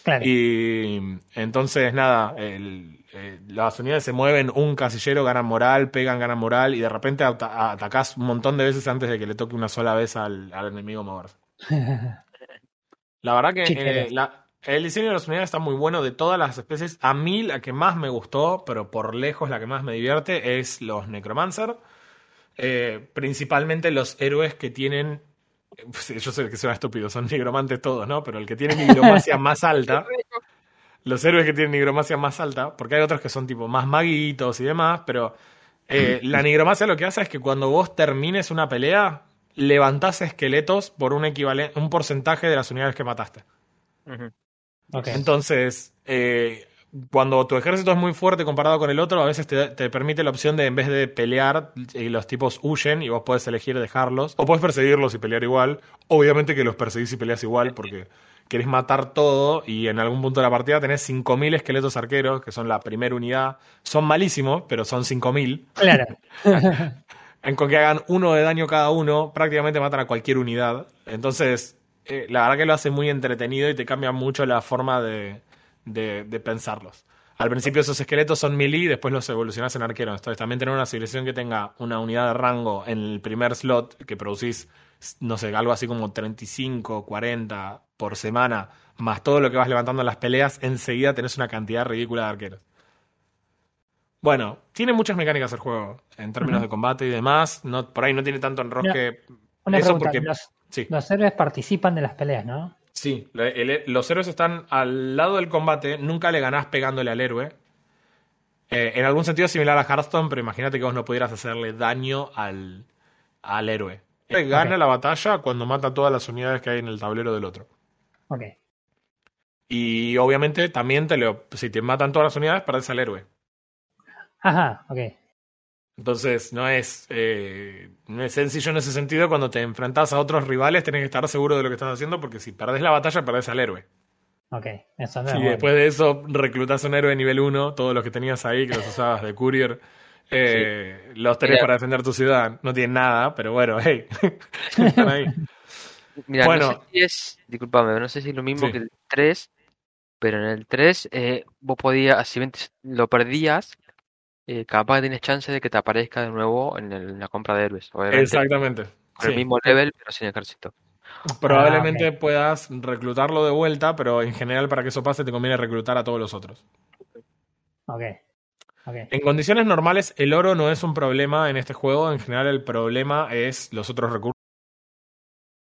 Claro. Y entonces, nada, el- eh, las unidades se mueven un casillero, ganan moral, pegan, ganan moral, y de repente ata- atacás un montón de veces antes de que le toque una sola vez al, al enemigo moverse. La verdad que eh, la- el diseño de las unidades está muy bueno de todas las especies. A mí la que más me gustó, pero por lejos la que más me divierte, es los Necromancer. Eh, principalmente los héroes que tienen. pues, Yo sé que suena estúpido, son nigromantes todos, ¿no? Pero el que tiene nigromancia más alta. Los héroes que tienen nigromancia más alta, porque hay otros que son tipo más maguitos y demás, pero eh, la nigromancia lo que hace es que cuando vos termines una pelea, levantás esqueletos por un porcentaje de las unidades que mataste. Entonces, eh, cuando tu ejército es muy fuerte comparado con el otro, a veces te, te permite la opción de en vez de pelear y los tipos huyen y vos podés elegir dejarlos, o podés perseguirlos y pelear igual. Obviamente que los perseguís y peleas igual porque querés matar todo y en algún punto de la partida tenés 5.000 esqueletos arqueros, que son la primera unidad. Son malísimos, pero son 5.000. Claro. En con que hagan uno de daño cada uno, prácticamente matan a cualquier unidad. Entonces, eh, la verdad que lo hace muy entretenido y te cambia mucho la forma de, de- de pensarlos. Al principio esos esqueletos son melee y después los evolucionás en arqueros. Entonces también tener una civilización que tenga una unidad de rango en el primer slot, que producís, no sé, algo así como 35, 40 por semana, más todo lo que vas levantando en las peleas, enseguida tenés una cantidad ridícula de arqueros. Bueno, tiene muchas mecánicas el juego, en términos de combate y demás. No, por ahí no tiene tanto enrosque. Una Eso pregunta. porque- Los, Sí. los héroes participan de las peleas, ¿no? Sí, el- los héroes están al lado del combate, nunca le ganás pegándole al héroe. Eh, en algún sentido similar a Hearthstone, pero imagínate que vos no pudieras hacerle daño al, al héroe. Gana la batalla cuando mata todas las unidades que hay en el tablero del otro. Ok. Y obviamente también te lo, si te matan todas las unidades, perdés al héroe. Ajá, ok. Entonces no es, eh, no es sencillo en ese sentido. Cuando te enfrentas a otros rivales, tenés que estar seguro de lo que estás haciendo, porque si perdés la batalla, perdés al héroe. Ok. Eso no es Y bueno. después de eso reclutas un héroe nivel 1, todos los que tenías ahí, que los usabas de courier, eh, los tenés Mira. para defender tu ciudad. No tienen nada, pero bueno, hey, están ahí. Mira, Bueno. no sé si es, disculpame, no sé si es lo mismo Sí. que el 3, pero en el 3 eh, vos podías, si lo perdías, eh, capaz que tienes chance de que te aparezca de nuevo en, el- en la compra de héroes. Obviamente, Exactamente. con el mismo level, pero sin ejército. Probablemente Ah, puedas reclutarlo de vuelta, pero en general para que eso pase te conviene reclutar a todos los otros. Ok. Ok. En condiciones normales el oro no es un problema en este juego, en general el problema es los otros recursos.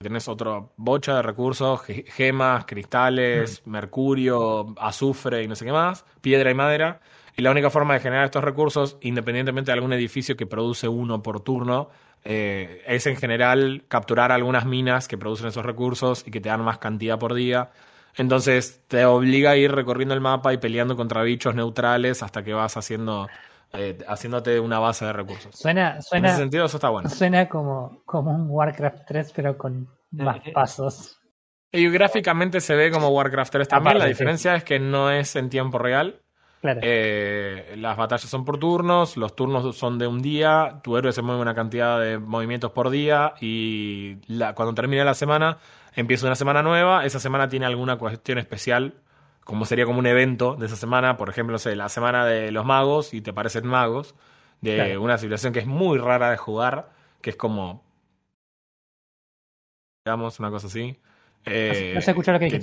Tienes otra bocha de recursos, ge- gemas, cristales, mercurio, azufre y no sé qué más, piedra y madera. Y la única forma de generar estos recursos, independientemente de algún edificio que produce uno por turno, eh, es en general capturar algunas minas que producen esos recursos y que te dan más cantidad por día. Entonces te obliga a ir recorriendo el mapa y peleando contra bichos neutrales hasta que vas haciendo eh, haciéndote una base de recursos. Suena, En ese suena, sentido, eso está bueno. suena como, como un Warcraft 3, pero con más Ujú. pasos. Y gráficamente se ve como Warcraft 3 también. Aparte, la sí. diferencia es que no es en tiempo real. Claro. Eh, las batallas son por turnos, los turnos son de un día, tu héroe se mueve una cantidad de movimientos por día y la- cuando termina la semana empieza una semana nueva, esa semana tiene alguna cuestión especial, como sería como un evento de esa semana, por ejemplo, no sé, la semana de los magos y te parecen magos, de Claro. una civilización que es muy rara de jugar, que es como digamos, una cosa así. No Eh, se escuchó lo que que.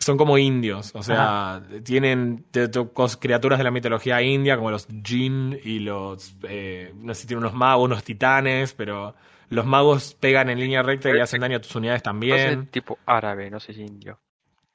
Son, como indios, o sea, tienen de- de- cos- criaturas de la mitología india, como los jinn y los, eh, no sé si tienen unos magos, unos titanes, pero los magos pegan en línea recta y hacen daño a tus unidades No sé, también. tipo árabe, no sé si indio.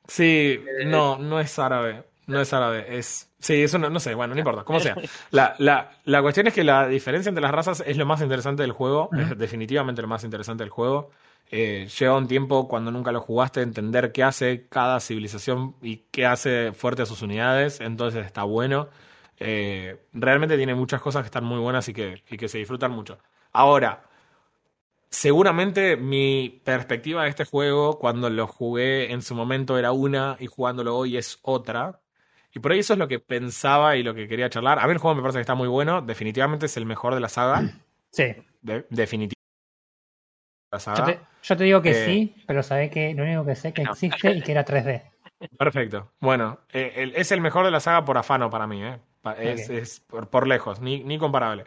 Sí, no, no es árabe. No es árabe, es. Sí, eso no, no sé, bueno, no importa, como sea. La, la, la cuestión es que la diferencia entre las razas es lo más interesante del juego, es definitivamente lo más interesante del juego. Eh, lleva un tiempo, cuando nunca lo jugaste, entender qué hace cada civilización y qué hace fuerte a sus unidades, entonces está bueno. Eh, realmente tiene muchas cosas que están muy buenas y que, y que se disfrutan mucho. Ahora, Seguramente mi perspectiva de este juego cuando lo jugué en su momento era una y jugándolo hoy es otra. Y por ahí eso es lo que pensaba y lo que quería charlar. A mí el juego me parece que está muy bueno. Definitivamente es el mejor de la saga. Sí. De- definitivamente. La Yo saga. te, yo te digo que Eh, sí, pero sabés que lo único que sé que no. existe y que era 3D. Perfecto. Bueno, eh, el- es el mejor de la saga por afano para mí. ¿eh? Es, por, por lejos, ni, ni comparable.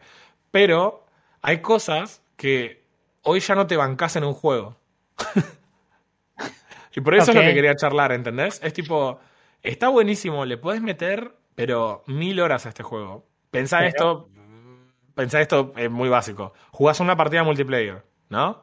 Pero hay cosas que hoy ya no te bancas en un juego. y por eso es lo que quería charlar, ¿entendés? Es tipo, está buenísimo, le puedes meter, pero mil horas a este juego. Pensá Pero- esto, pensá esto es muy básico. Jugás una partida multiplayer, ¿no?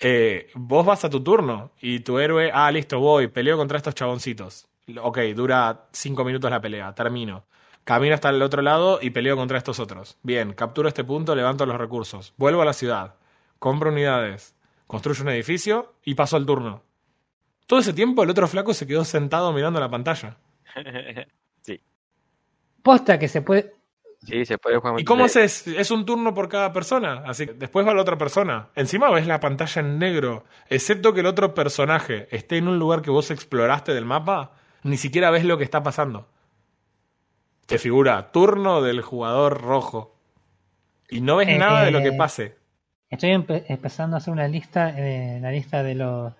Eh, vos vas a tu turno y tu héroe, ah, listo, voy, peleo contra estos chaboncitos. Ok, dura cinco minutos la pelea, termino. Camino hasta el otro lado y peleo contra estos otros. Bien, capturo este punto, levanto los recursos. Vuelvo a la ciudad, compro unidades, construyo un edificio y paso al turno. Todo ese tiempo el otro flaco se quedó sentado mirando la pantalla. Posta que se puede. Sí, se puede jugar ¿Y cómo multiplayer. haces? Es un turno por cada persona. Así que después va la otra persona. Encima ves la pantalla en negro. Excepto que el otro personaje esté en un lugar que vos exploraste del mapa, ni siquiera ves lo que está pasando. Te figura turno del jugador rojo. Y no ves Eh, nada de lo que pase. Estoy empe- empezando a hacer una lista, eh, la lista de los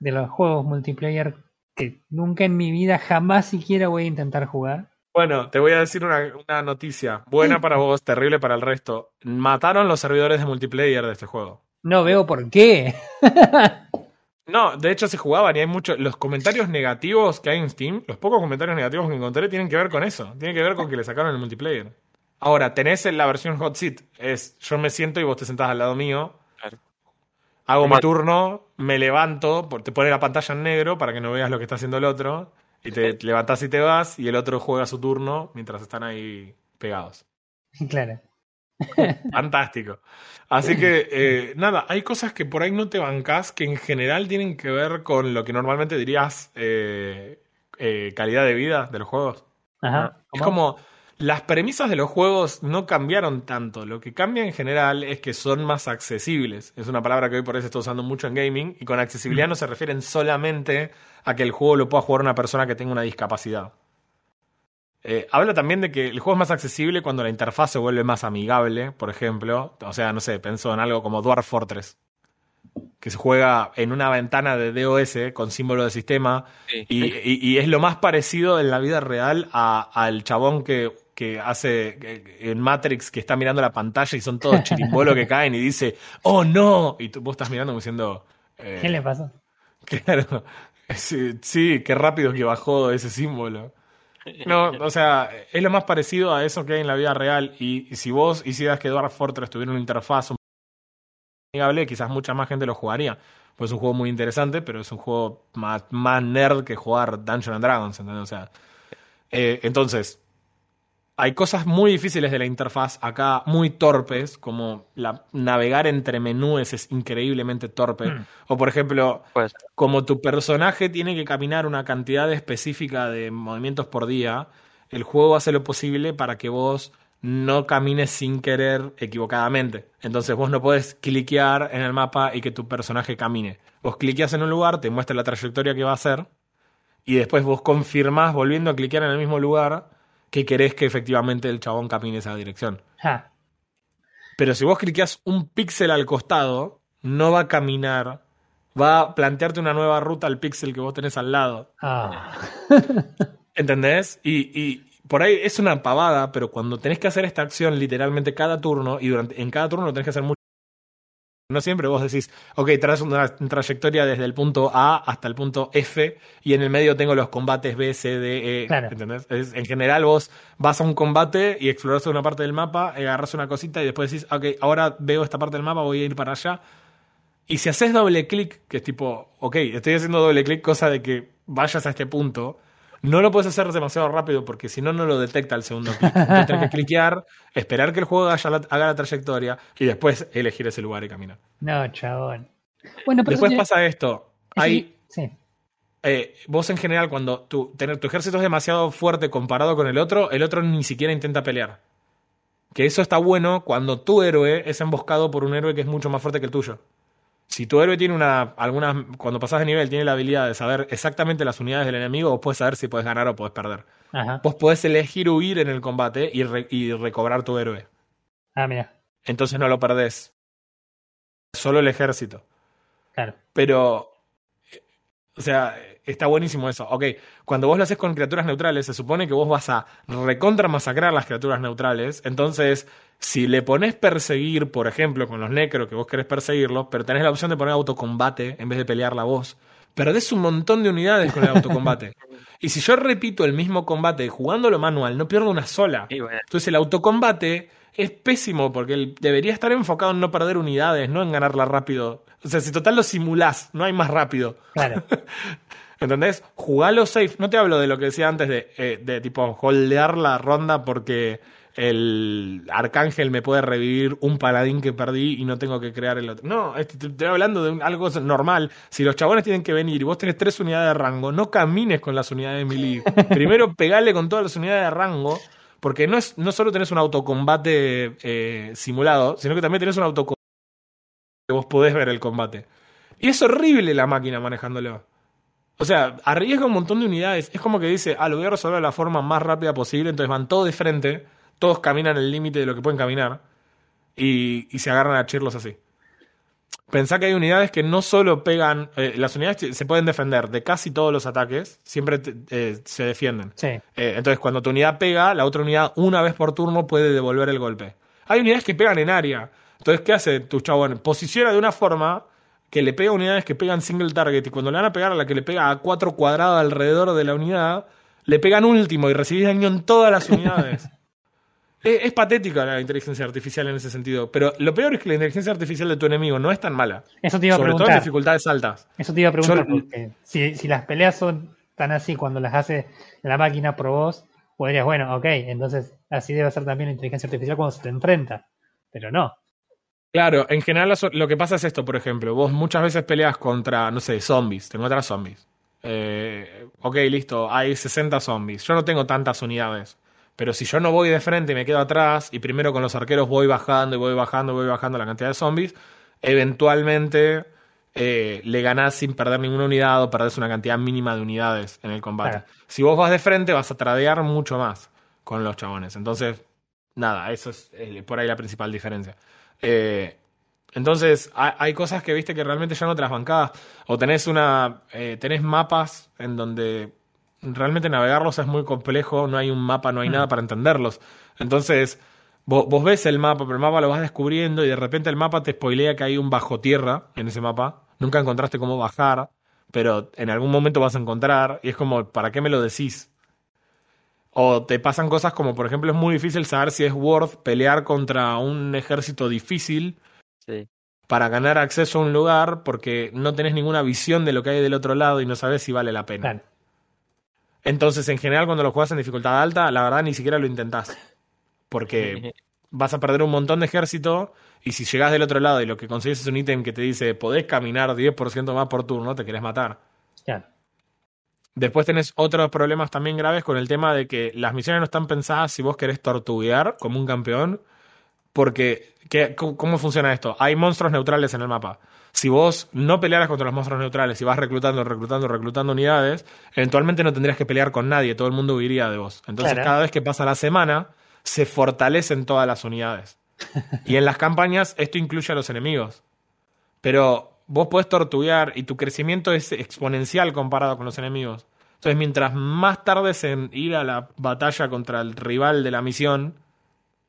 de los juegos multiplayer que nunca en mi vida jamás siquiera voy a intentar jugar. Bueno, te voy a decir una, una noticia. Buena para vos, terrible para el resto. Mataron los servidores de multiplayer de este juego. No veo por qué. No, de hecho se jugaban y hay muchos. Los comentarios negativos que hay en Steam, los pocos comentarios negativos que encontré tienen que ver con eso. Tienen que ver con que le sacaron el multiplayer. Ahora, tenés en la versión Hot Seat. Es yo me siento y vos te sentás al lado mío. Hago mi turno, me levanto, te pone la pantalla en negro para que no veas lo que está haciendo el otro. Y te levantás y te vas, y el otro juega su turno mientras están ahí pegados. claro. Fantástico. Así que, eh, nada, hay cosas que por ahí no te bancas que en general tienen que ver con lo que normalmente dirías eh, eh, calidad de vida de los juegos. Ajá. Es como las premisas de los juegos no cambiaron tanto. Lo que cambia en general es que son más accesibles. Es una palabra que hoy por ahí se está usando mucho en gaming. Y con accesibilidad no se refieren solamente a que el juego lo pueda jugar una persona que tenga una discapacidad. Eh, habla también de que el juego es más accesible cuando la interfaz se vuelve más amigable, por ejemplo. O sea, no sé, pensó en algo como Dwarf Fortress, que se juega en una ventana de DOS con símbolo de sistema Sí. y, y- y es lo más parecido en la vida real a- al chabón que, que hace que- en Matrix que está mirando la pantalla y son todos chirimbolos que caen y dice, ¡Oh no! Y tú, vos estás mirando como diciendo, eh, ¿Qué le pasó? Claro. Sí, sí, qué rápido que bajó ese símbolo. No, o sea, es lo más parecido a eso que hay en la vida real. Y, y si vos hicieras que Dwarf Fortress tuviera una interfaz un amigable, quizás mucha más gente lo jugaría. Pues es un juego muy interesante, pero es un juego más, más nerd que jugar Dungeons and Dragons, ¿entendés? O sea, eh, entonces, hay cosas muy difíciles de la interfaz acá, muy torpes, como la, navegar entre menúes es increíblemente torpe. Mm. O por ejemplo, Pues, como tu personaje tiene que caminar una cantidad específica de movimientos por día, el juego hace lo posible para que vos no camines sin querer equivocadamente. Entonces vos no podés cliquear en el mapa y que tu personaje camine. Vos cliqueas en un lugar, te muestra la trayectoria que va a hacer, y después vos confirmás volviendo a cliquear en el mismo lugar que querés que efectivamente el chabón camine esa dirección. Ja. Pero si vos cliqueas un píxel al costado, no va a caminar. Va a plantearte una nueva ruta al píxel que vos tenés al lado. Ah. ¿Entendés? Y, y por ahí es una pavada, pero cuando tenés que hacer esta acción literalmente cada turno, y durante, en cada turno lo tenés que hacer mucho No siempre vos decís, ok, traes una trayectoria desde el punto A hasta el punto F y en el medio tengo los combates B, C, D, E. Claro. ¿Entendés? Es- en general vos vas a un combate y exploras una parte del mapa, agarras una cosita y después decís, ok, ahora veo esta parte del mapa, voy a ir para allá. Y si haces doble clic, que es tipo, ok, estoy haciendo doble clic, cosa de que vayas a este punto, no lo puedes hacer demasiado rápido porque si no, no lo detecta el segundo clic. Entonces tenés que cliquear, esperar que el juego haga la, haga la trayectoria y después elegir ese lugar y caminar. No, chabón. Bueno, pero Después pasa esto. Hay, Sí, eh, vos en general, cuando tu, tener, tu ejército es demasiado fuerte comparado con el otro, el otro ni siquiera intenta pelear. Que eso está bueno cuando tu héroe es emboscado por un héroe que es mucho más fuerte que el tuyo. Si tu héroe tiene una. algunas Cuando pasas de nivel, tiene la habilidad de saber exactamente las unidades del enemigo, vos puedes saber si puedes ganar o puedes perder. ajá. Vos podés elegir huir en el combate y, re- y recobrar tu héroe. Ah, mira, Entonces no lo perdés. Solo el ejército. claro. Pero, o sea, está buenísimo eso. Ok, cuando vos lo haces con criaturas neutrales, se supone que vos vas a recontra masacrar las criaturas neutrales. Entonces, si le pones perseguir, por ejemplo, con los necros, que vos querés perseguirlos, pero tenés la opción de poner autocombate en vez de pelear la voz, perdés un montón de unidades con el autocombate. y si yo repito el mismo combate jugándolo manual, no pierdo una sola. Entonces el autocombate es pésimo porque él debería estar enfocado en no perder unidades, no en ganarla rápido. O sea, si total lo simulás, no hay más rápido. Claro. ¿Entendés? Jugalo safe. No te hablo de lo que decía antes de, eh, de tipo holdear la ronda porque el arcángel me puede revivir un paladín que perdí y no tengo que crear el otro. No, te estoy hablando de un- algo normal. Si los chabones tienen que venir y vos tenés tres unidades de rango, no camines con las unidades de melee. Primero pegale con todas las unidades de rango. Porque no, es, no solo tenés un autocombate eh, simulado, sino que también tenés un autocombate que vos podés ver el combate. Y es horrible la máquina manejándolo. O sea, arriesga un montón de unidades. Es como que dice, ah, lo voy a resolver de la forma más rápida posible. Entonces van todos de frente, todos caminan el límite de lo que pueden caminar. Y, y se agarran a chirlos así. Pensá que hay unidades que no solo pegan. eh, las unidades se pueden defender de casi todos los ataques. Siempre te- eh, se defienden. Sí, Eh, entonces, cuando tu unidad pega, la otra unidad, una vez por turno, puede devolver el golpe. Hay unidades que pegan en área. Entonces, ¿qué hace tu chabón? Posiciona de una forma que le pega a unidades que pegan single target. Y cuando le van a pegar a la que le pega a cuatro cuadrados alrededor de la unidad, le pegan último y recibís daño en todas las unidades. es, es patética la inteligencia artificial en ese sentido. Pero lo peor es que la inteligencia artificial de tu enemigo no es tan mala. eso te iba a Sobre todo en preguntar. dificultades altas. Eso te iba a preguntar, Yo- porque si, si las peleas son tan así cuando las hace la máquina pro vos, podrías, bueno, ok, entonces así debe ser también la inteligencia artificial cuando se te enfrenta. Pero no. Claro, en general lo, lo que pasa es esto, por ejemplo. Vos muchas veces peleas contra, no sé, zombies. Te encuentras zombies. Eh, ok, listo, hay 60 zombies. Yo no tengo tantas unidades. Pero si yo no voy de frente y me quedo atrás, y primero con los arqueros voy bajando y voy bajando y voy bajando la cantidad de zombies, eventualmente eh, le ganás sin perder ninguna unidad o perdés una cantidad mínima de unidades en el combate. Claro. Si vos vas de frente, vas a tradear mucho más con los chabones. Entonces, nada, eso es eh, por ahí la principal diferencia. Eh, entonces, hay, hay cosas que viste que realmente ya no te las bancás. O tenés una. eh, tenés mapas en donde realmente navegarlos es muy complejo, no hay un mapa, no hay nada para entenderlos. Entonces, vos, vos ves el mapa, pero el mapa lo vas descubriendo y de repente el mapa te spoilea que hay un bajo tierra en ese mapa. Nunca encontraste cómo bajar, pero en algún momento vas a encontrar y es como, ¿para qué me lo decís? O te pasan cosas como, por ejemplo, es muy difícil saber si es worth pelear contra un ejército difícil sí. para ganar acceso a un lugar porque no tenés ninguna visión de lo que hay del otro lado y no sabes si vale la pena. Claro. Entonces, en general, cuando lo juegas en dificultad alta, la verdad ni siquiera lo intentás. Porque vas a perder un montón de ejército y si llegás del otro lado y lo que consigues es un ítem que te dice podés caminar 10% más por turno, te querés matar. Claro. Después tenés otros problemas también graves con el tema de que las misiones no están pensadas si vos querés tortuguear como un campeón. Porque, ¿qué- cómo, cómo funciona esto? Hay monstruos neutrales en el mapa. Si vos no pelearas contra los monstruos neutrales y vas reclutando, reclutando, reclutando unidades, eventualmente no tendrías que pelear con nadie, todo el mundo huiría de vos. Entonces, Claro. cada vez que pasa la semana, se fortalecen todas las unidades. y en las campañas, esto incluye a los enemigos. Pero vos podés tortuguear y tu crecimiento es exponencial comparado con los enemigos. Entonces, mientras más tardes en ir a la batalla contra el rival de la misión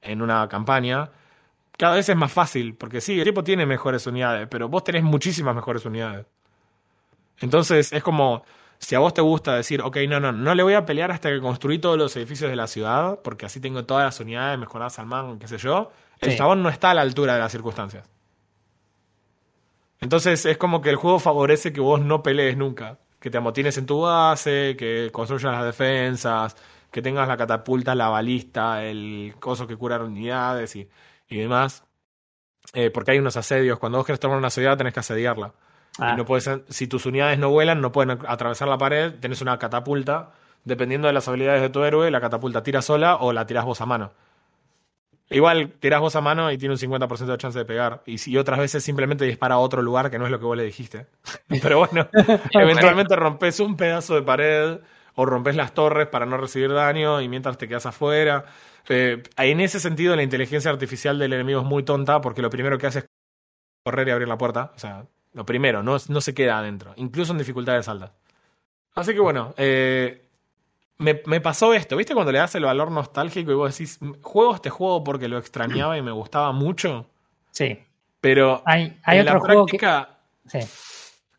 en una campaña, cada vez es más fácil, porque sí, el tipo tiene mejores unidades, pero vos tenés muchísimas mejores unidades. Entonces es como, si a vos te gusta decir, ok, no, no, no le voy a pelear hasta que construí todos los edificios de la ciudad, porque así tengo todas las unidades mejoradas al man, qué sé yo, el Sí. chabón no está a la altura de las circunstancias. Entonces es como que el juego favorece que vos no pelees nunca, que te amotines en tu base, que construyas las defensas, que tengas la catapulta, la balista, el coso que cura unidades y, y demás. Eh, porque hay unos asedios, cuando vos querés tomar una ciudad tenés que asediarla. Ah, Y no puedes, si tus unidades no vuelan, no pueden atravesar la pared, tenés una catapulta. Dependiendo de las habilidades de tu héroe, la catapulta tira sola o la tirás vos a mano. Igual tirás vos a mano y tiene un 50% de chance de pegar. Y, si, y otras veces simplemente dispara a otro lugar que no es lo que vos le dijiste. Pero bueno, eventualmente rompes un pedazo de pared o rompes las torres para no recibir daño y mientras te quedas afuera. Eh, en ese sentido, la inteligencia artificial del enemigo es muy tonta porque lo primero que hace es correr y abrir la puerta. O sea, lo primero, no, no se queda adentro, incluso en dificultades altas. Así que bueno, eh, me, me pasó esto, ¿viste? Cuando le das el valor nostálgico y vos decís, juego este juego porque lo extrañaba y me gustaba mucho, sí. pero Hay, hay en otro la juego que. práctica, Sí.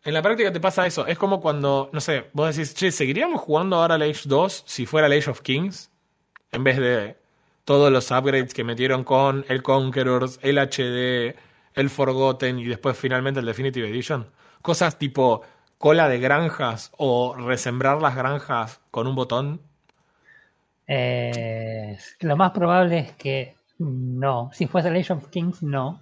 en la práctica te pasa eso. Es como cuando, no sé, vos decís, che, ¿seguiríamos jugando ahora el Age 2 si fuera el Age of Kings? En vez de todos los upgrades que metieron con el Conquerors, el HD, el Forgotten y después finalmente el Definitive Edition. Cosas tipo cola de granjas o resembrar las granjas con un botón. Eh, lo más probable es que no. Si fuese el Age of Kings, no.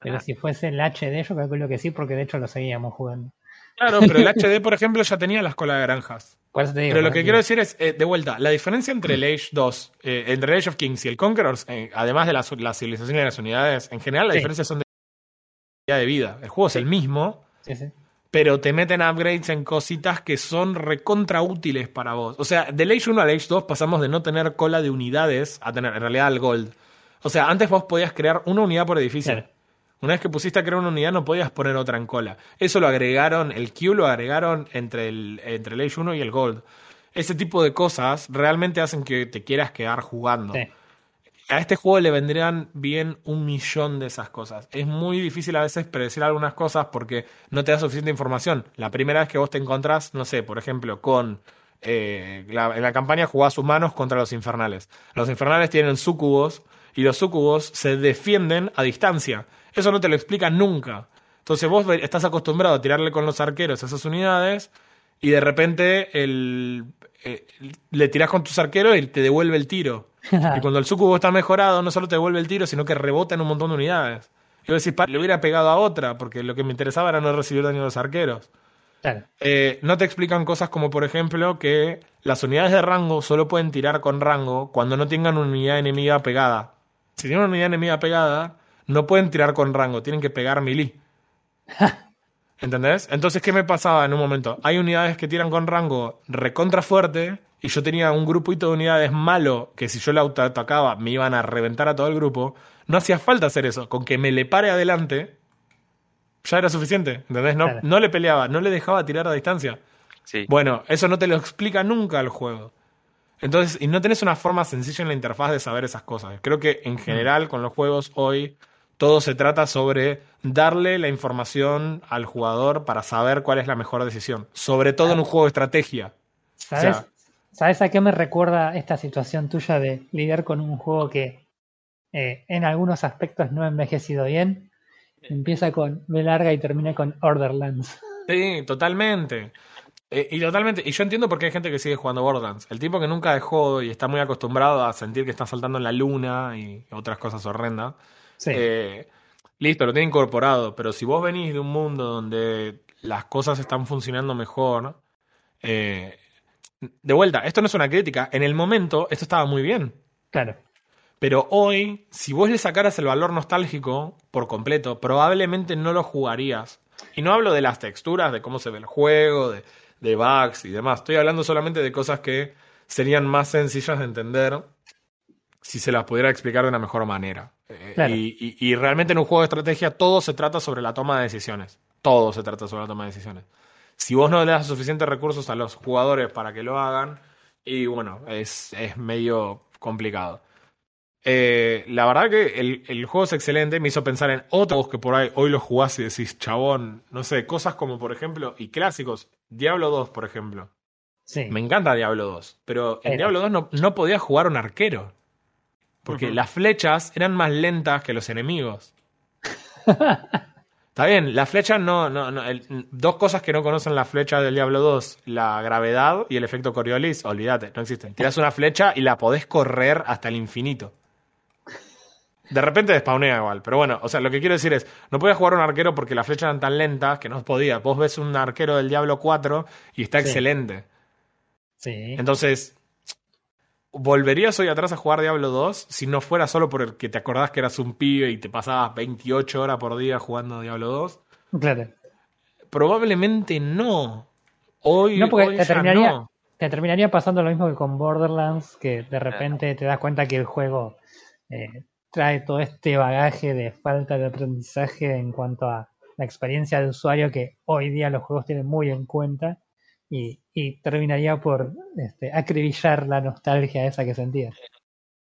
Pero si fuese el HD, yo calculo que sí, porque de hecho lo seguíamos jugando. Claro, pero el HD, por ejemplo, ya tenía las colas de granjas. Por eso te digo. Pero lo que quiero decir es, eh, de vuelta, la diferencia entre el Age 2, eh, entre el Age of Kings y el Conquerors, eh, además de las, las civilizaciones y las unidades, en general la Sí. diferencia son de calidad de vida. El juego es el mismo, Sí, sí. pero te meten upgrades en cositas que son recontra útiles para vos. O sea, del Age 1 al Age 2 pasamos de no tener cola de unidades a tener en realidad al Gold. O sea, antes vos podías crear una unidad por edificio. Claro. Una vez que pusiste a crear una unidad no podías poner otra en cola. Eso lo agregaron, el Q lo agregaron entre el, entre el Age 1 y el Gold. Ese tipo de cosas realmente hacen que te quieras quedar jugando. Sí. A este juego le vendrían bien un millón de esas cosas. Es muy difícil a veces predecir algunas cosas porque no te da suficiente información. La primera vez que vos te encontrás, no sé, por ejemplo, con... eh, la- en la campaña jugás humanos contra los infernales. Los infernales tienen sucubos y los sucubos se defienden a distancia. Eso no te lo explican nunca. Entonces vos estás acostumbrado a tirarle con los arqueros a esas unidades y de repente el, eh, le tirás con tus arqueros y te devuelve el tiro. Y cuando el sucubo está mejorado, no solo te devuelve el tiro, sino que rebota en un montón de unidades. Y vos decís, "Pa, le hubiera pegado a otra, porque lo que me interesaba era no recibir daño de los arqueros. Claro. Eh, no te explican cosas como, por ejemplo, que las unidades de rango solo pueden tirar con rango cuando no tengan una unidad enemiga pegada. Si tienen una unidad enemiga pegada, no pueden tirar con rango, tienen que pegar melee. ¿Entendés? Entonces, ¿qué me pasaba en un momento? Hay unidades que tiran con rango recontra fuerte y yo tenía un grupito de unidades malo que si yo la autoatacaba me iban a reventar a todo el grupo. No hacía falta hacer eso. Con que me le pare adelante ya era suficiente. ¿Entendés? No, Claro. no le peleaba, no le dejaba tirar a distancia. Sí. Bueno, eso no te lo explica nunca el juego. Entonces, y no tenés una forma sencilla en la interfaz de saber esas cosas. Creo que en general con los juegos hoy todo se trata sobre darle la información al jugador para saber cuál es la mejor decisión. Sobre todo en un juego de estrategia. ¿Sabes, O sea- ¿Sabes a qué me recuerda esta situación tuya de lidiar con un juego que eh, en algunos aspectos no ha envejecido bien? Empieza con B larga y termina con Orderlands. Sí, totalmente. Eh, y totalmente. Y yo entiendo por qué hay gente que sigue jugando Borderlands. El tipo que nunca dejó y está muy acostumbrado a sentir que está saltando en la luna y otras cosas horrendas. Sí, Eh, listo, lo tiene incorporado, pero si vos venís de un mundo donde las cosas están funcionando mejor, eh, de vuelta, esto no es una crítica, en el momento esto estaba muy bien, claro. pero hoy, si vos le sacaras el valor nostálgico por completo, probablemente no lo jugarías. Y no hablo de las texturas, de cómo se ve el juego, de, de bugs y demás, estoy hablando solamente de cosas que serían más sencillas de entender si se las pudiera explicar de una mejor manera. Eh, Claro. y, y- y realmente en un juego de estrategia todo se trata sobre la toma de decisiones. Todo se trata sobre la toma de decisiones. Si vos no le das suficientes recursos a los jugadores para que lo hagan, y bueno, es, es medio complicado. Eh, la verdad que el, el juego es excelente, me hizo pensar en otros que por ahí hoy los jugás y decís, chabón, no sé, cosas como por ejemplo, y clásicos, Diablo 2, por ejemplo. Sí. Me encanta Diablo 2, pero en Diablo 2 no, no podía jugar un arquero. Porque las flechas eran más lentas que los enemigos. Está bien, las flechas no. no, no, el- dos cosas que no conocen la flecha del Diablo 2: la gravedad y el efecto Coriolis. Olvídate, no existen. Tiras una flecha y la podés correr hasta el infinito. De repente despawnea igual, pero bueno, o sea, lo que quiero decir es, no podías jugar un arquero porque las flechas eran tan lentas que no podía. Vos ves un arquero del Diablo 4 y está Sí. excelente. Sí. Entonces, ¿volverías hoy atrás a jugar Diablo 2 si no fuera solo porque te acordás que eras un pibe y te pasabas 28 horas por día jugando Diablo 2? Claro. Probablemente no. Hoy, No, porque hoy te terminaría- no. Te terminaría pasando lo mismo que con Borderlands, que de repente te das cuenta que el juego eh, trae todo este bagaje de falta de aprendizaje en cuanto a la experiencia de usuario que hoy día los juegos tienen muy en cuenta y, y terminaría por este, acribillar la nostalgia esa que sentías.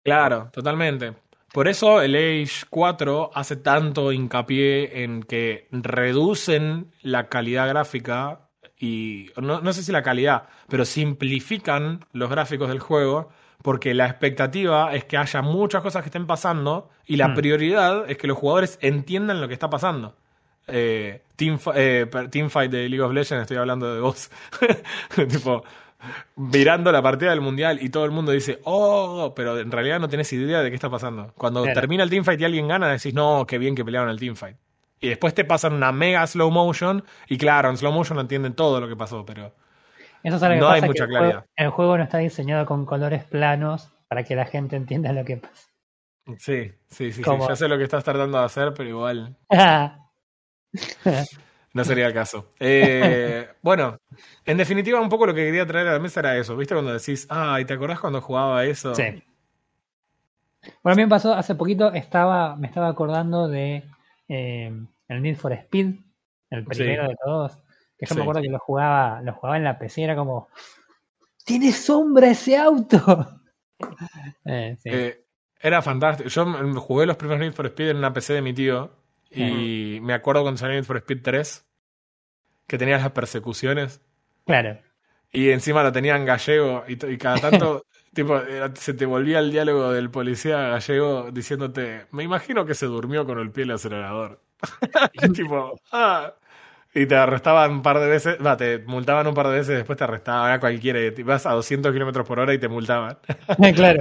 Claro, totalmente. Por eso el Age 4 hace tanto hincapié en que reducen la calidad gráfica y no, no sé si la calidad, pero simplifican los gráficos del juego porque la expectativa es que haya muchas cosas que estén pasando y la Hmm. prioridad es que los jugadores entiendan lo que está pasando. Eh, team, eh, per- Teamfight de League of Legends, estoy hablando de vos. tipo, mirando la partida del mundial y todo el mundo dice, oh, pero en realidad no tenés idea de qué está pasando. Cuando Claro. termina el teamfight y alguien gana, decís, no, qué bien que pelearon el teamfight. Y después te pasan una mega slow motion y claro, en slow motion no entienden todo lo que pasó, pero Eso es algo que No pasa hay que mucha el juego- claridad. el juego no está diseñado con colores planos para que la gente entienda lo que pasa. sí, sí, sí, sí, ya sé lo que estás tratando de hacer, pero igual no sería el caso. Eh, bueno, en definitiva un poco lo que quería traer a la mesa era eso, ¿viste? Cuando decís, ay, ¿te acordás cuando jugaba eso? Sí. Bueno, a mí me pasó hace poquito, estaba, me estaba acordando de eh, el Need for Speed, el primero Sí. de todos, que yo Sí. me acuerdo que lo jugaba, lo jugaba en la PC y era como, ¡tiene sombra ese auto! Eh, sí. Era fantástico. Yo jugué los primeros Need for Speed en una PC de mi tío. Y me acuerdo cuando salió Need for Speed 3, que tenías las persecuciones. claro. Y encima lo tenía en gallego. Y, y cada tanto, tipo, se te volvía el diálogo del policía gallego diciéndote: Me imagino que se durmió con el pie el acelerador. Y tipo, ah. Y te arrestaban un par de veces, va, te multaban un par de veces, después te arrestaban a cualquiera. Y te ibas a 200 kilómetros por hora y te multaban. claro.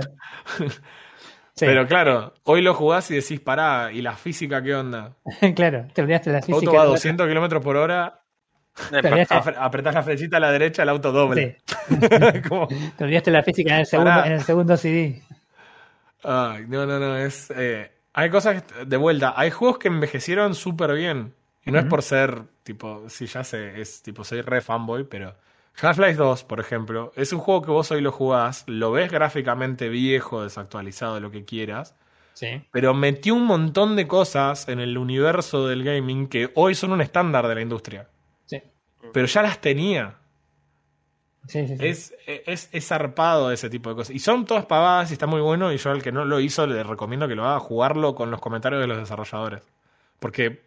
Sí, Pero claro, hoy lo jugás y decís, pará, ¿y la física qué onda? claro, te olvidaste la física. Auto va a del- 200 kilómetros por hora, apre- apretás la flechita a la derecha, el auto doble. sí, Como- te olvidaste la física en el segundo, Pará. en el segundo CD. Ay, no, no, no, es... eh, hay cosas, de vuelta, hay juegos que envejecieron súper bien. Y no es por ser, tipo, sí, ya sé, es tipo, soy re fanboy, pero... Half-Life 2, por ejemplo, es un juego que vos hoy lo jugás, lo ves gráficamente viejo, desactualizado, lo que quieras, Sí. pero metió un montón de cosas en el universo del gaming que hoy son un estándar de la industria. Sí. Pero ya las tenía. Sí, sí, sí. Es, es, es zarpado ese tipo de cosas. Y son todas pavadas y está muy bueno. Y yo al que no lo hizo le recomiendo que lo haga jugarlo con los comentarios de los desarrolladores. Porque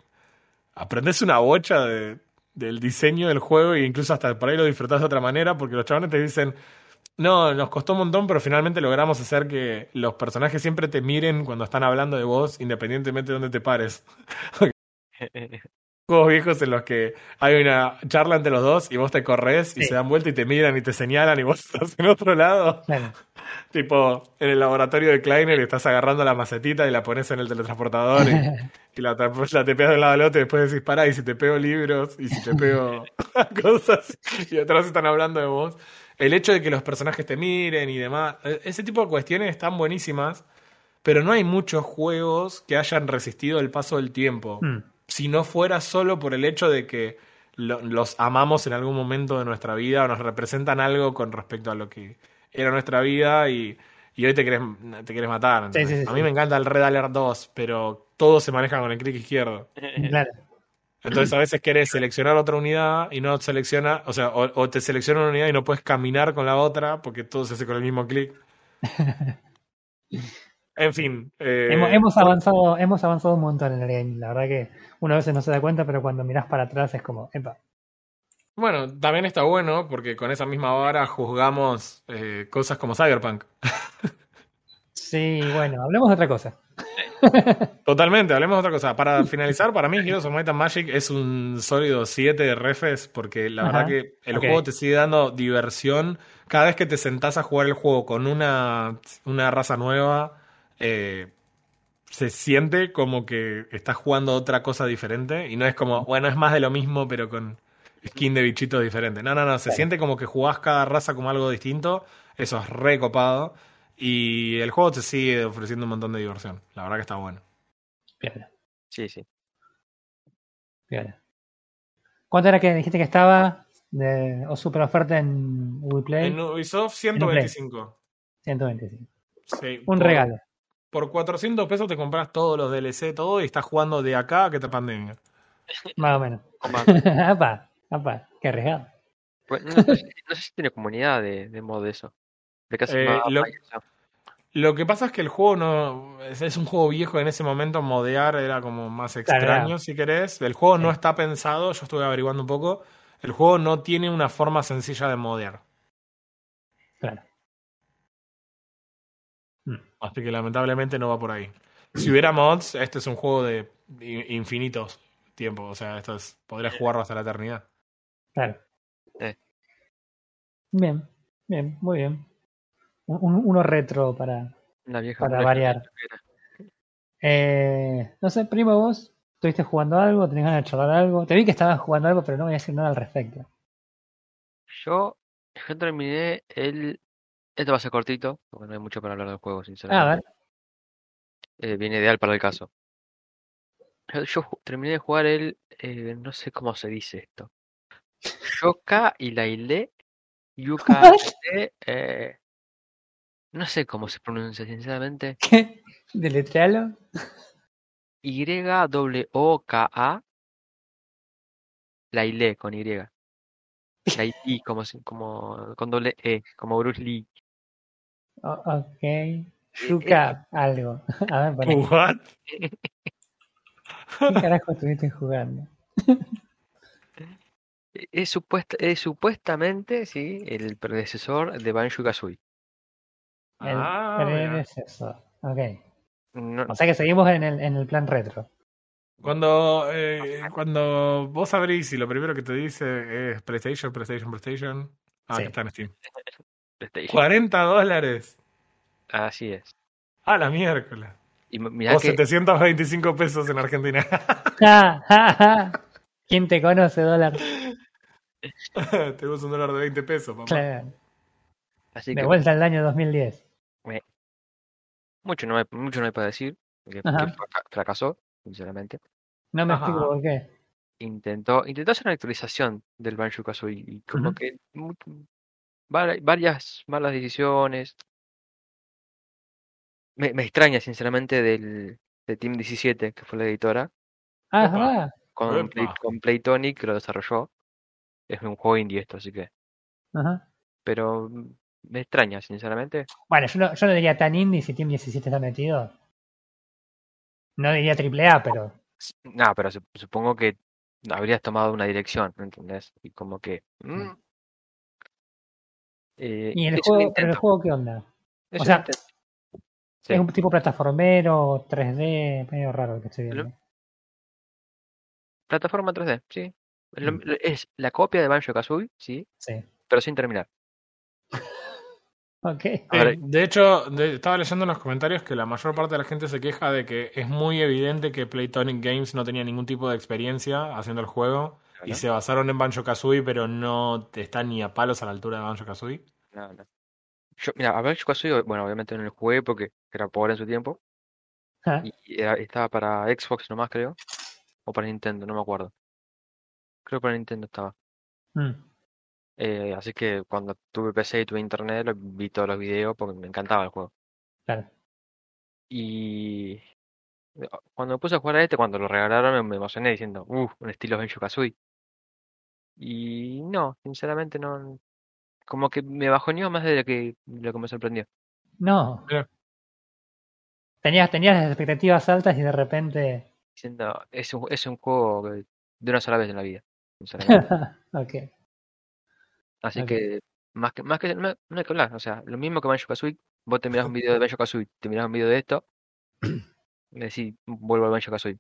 aprendes una bocha de- del diseño del juego e incluso hasta por ahí lo disfrutás de otra manera. Porque los chavales te dicen, no, nos costó un montón, pero finalmente logramos hacer que los personajes siempre te miren cuando están hablando de vos, independientemente de dónde te pares. Juegos viejos en los que hay una charla entre los dos y vos te corres y Sí. se dan vuelta y te miran y te señalan y vos estás en otro lado. Claro. Tipo, en el laboratorio de Kleiner y estás agarrando la macetita y la pones en el teletransportador y, y la, la te pegas de un lado al otro y después decís, pará, y si te pego libros y si te pego cosas y atrás están hablando de vos. El hecho de que los personajes te miren y demás, e- ese tipo de cuestiones están buenísimas, pero no hay muchos juegos que hayan resistido el paso del tiempo Mm. Si no fuera solo por el hecho de que lo- los amamos en algún momento de nuestra vida o nos representan algo con respecto a lo que era nuestra vida y, y hoy te querés, te querés matar. ¿entendés? Sí, sí, sí, a mí me encanta el Red Alert 2, pero todo se maneja con el clic izquierdo. Claro. Entonces a veces querés seleccionar otra unidad y no selecciona, o sea, o, o te selecciona una unidad y no puedes caminar con la otra porque todo se hace con el mismo clic. En fin. eh, hemos, avanzado, hemos avanzado un montón en el game. La verdad que uno a veces no se da cuenta, pero cuando mirás para atrás es como, epa. Bueno, también está bueno porque con esa misma vara juzgamos eh, cosas como Cyberpunk. Sí, bueno, hablemos de otra cosa. Totalmente, hablemos de otra cosa. Para finalizar, para mí Heroes of Might and Magic es un sólido 7 de refes porque la Ajá, verdad que el juego te sigue dando diversión. Cada vez que te sentás a jugar el juego con una, una raza nueva, eh, se siente como que estás jugando otra cosa diferente y no es como, bueno, es más de lo mismo pero con skin de bichitos diferente. No, no, no, se siente como que jugás cada raza como algo distinto. Eso es re copado. Y el juego te sigue ofreciendo un montón de diversión. La verdad que está bueno. Piola, Sí, sí. piola. ¿Cuánto era que dijiste que estaba de, o super oferta en Google Play? En Ubisoft 125. 125. Sí, Un por- regalo. Por 400 pesos te compras todos los DLC, todo, y estás jugando de acá a que te pandemia. Más o menos. Apa, apa, qué arriesgado. Pues, no, sé, si- no sé si tiene comunidad de, de mod de eso. De Eh, lo- que pasa es que el juego no es, es un juego viejo. En ese momento modear era como más extraño, Claro. si querés. El juego no está pensado, yo estuve averiguando un poco. El juego no tiene una forma sencilla de modear. Claro. Así que lamentablemente no va por ahí. Si hubiera mods, este es un juego de infinitos tiempos. O sea, esto es, podrías jugarlo hasta la eternidad. Claro. Eh. Bien, bien, muy bien. Un- un- uno retro para. Vieja variar. Eh, no sé, primo, vos estuviste jugando algo, tenés ganas de charlar algo. Te vi que estabas jugando algo, pero no voy a decir nada al respecto. Yo, yo terminé el. Esto va a ser cortito, porque no hay mucho para hablar del juego, Ah, a sinceramente. ver. Eh, viene ideal para el caso. Yo, terminé de jugar el. eh, no sé cómo se dice esto. Yoka y Laile. Yuka. Laile, eh, no sé cómo se pronuncia, sinceramente. ¿Qué? ¿Deletrealo? Y-O-K-A. Laile con Y. Laili, como, como con doble E, como Bruce Lee. O- ok. Yuka, algo. A ver. What? ¿qué carajo estuviste jugando? Es, supuesta, es supuestamente, sí, el predecesor de Banjo Kazooie. El Ah, mira. predecesor. Ok. No, O sea que seguimos en el, en el plan retro. Cuando, eh, cuando vos abrís y lo primero que te dice es PlayStation, PlayStation, PlayStation. Ah, Sí. que está en Steam. PlayStation. 40 dólares. Así es. A la miércoles. Y mirá O que 725 pesos en Argentina. Ja, ja, ja. ¿Quién te conoce, dólar? Tenemos un dólar de 20 pesos, papá. Claro. así De que vuelta al año 2010. mucho no hay, mucho no hay para decir. Que, fracasó, sinceramente. No me Ajá. explico por qué. Intentó, intentó hacer una actualización del Banjo Kazooie y como que varias malas decisiones. Me, me extraña, sinceramente, del de Team 17, que fue la editora, Ah, Opa. verdad. con, Play, con Playtonic que lo desarrolló. Es un juego indie esto, así que. Ajá. Pero mm, me extraña, sinceramente. Bueno, yo no, yo no diría tan indie si Team 17 está metido. No diría triple A, pero. No, pero sup- supongo que habrías tomado una dirección, ¿entendés? Y como que. mm, eh, ¿Y el juego, pero el juego qué onda? es o un sea. Sí. Es un tipo plataformero, 3D, medio raro el que estoy viendo. Plataforma 3D, sí. Mm. es la copia de Banjo Kazooie, sí, Sí. pero sin terminar. Ok. A ver, Eh, de hecho, de- estaba leyendo en los comentarios que la mayor parte de la gente se queja de que es muy evidente que Playtonic Games no tenía ningún tipo de experiencia haciendo el juego y se basaron en Banjo Kazooie, pero no te están ni a palos a la altura de Banjo Kazooie. No, no. Yo, mira, a Banjo Kazooie, bueno, obviamente no lo jugué porque era pobre en su tiempo. Ah, Y era- estaba para Xbox nomás, creo. O para Nintendo, no me acuerdo. Creo que para Nintendo estaba. mm, Eh, así que cuando tuve PC y tuve internet, lo- vi todos los videos porque me encantaba el juego. claro. Y cuando me puse a jugar a este, cuando lo regalaron, me, emocioné diciendo, uff, un estilo Banjo Kazooie. Y no, sinceramente no. Como que me bajoneó más de lo que, lo que me sorprendió. No. Tenías, tenías las expectativas altas y de repente. Diciendo, es un, es un juego de una sola vez en la vida. sinceramente. ok. Así que, más que, más que, no, no hay que hablar. O sea, lo mismo que Banjo Kazooie, vos te mirás un video de Banjo Kazooie, te mirás un video de esto, y decís, vuelvo al Banjo Kazooie.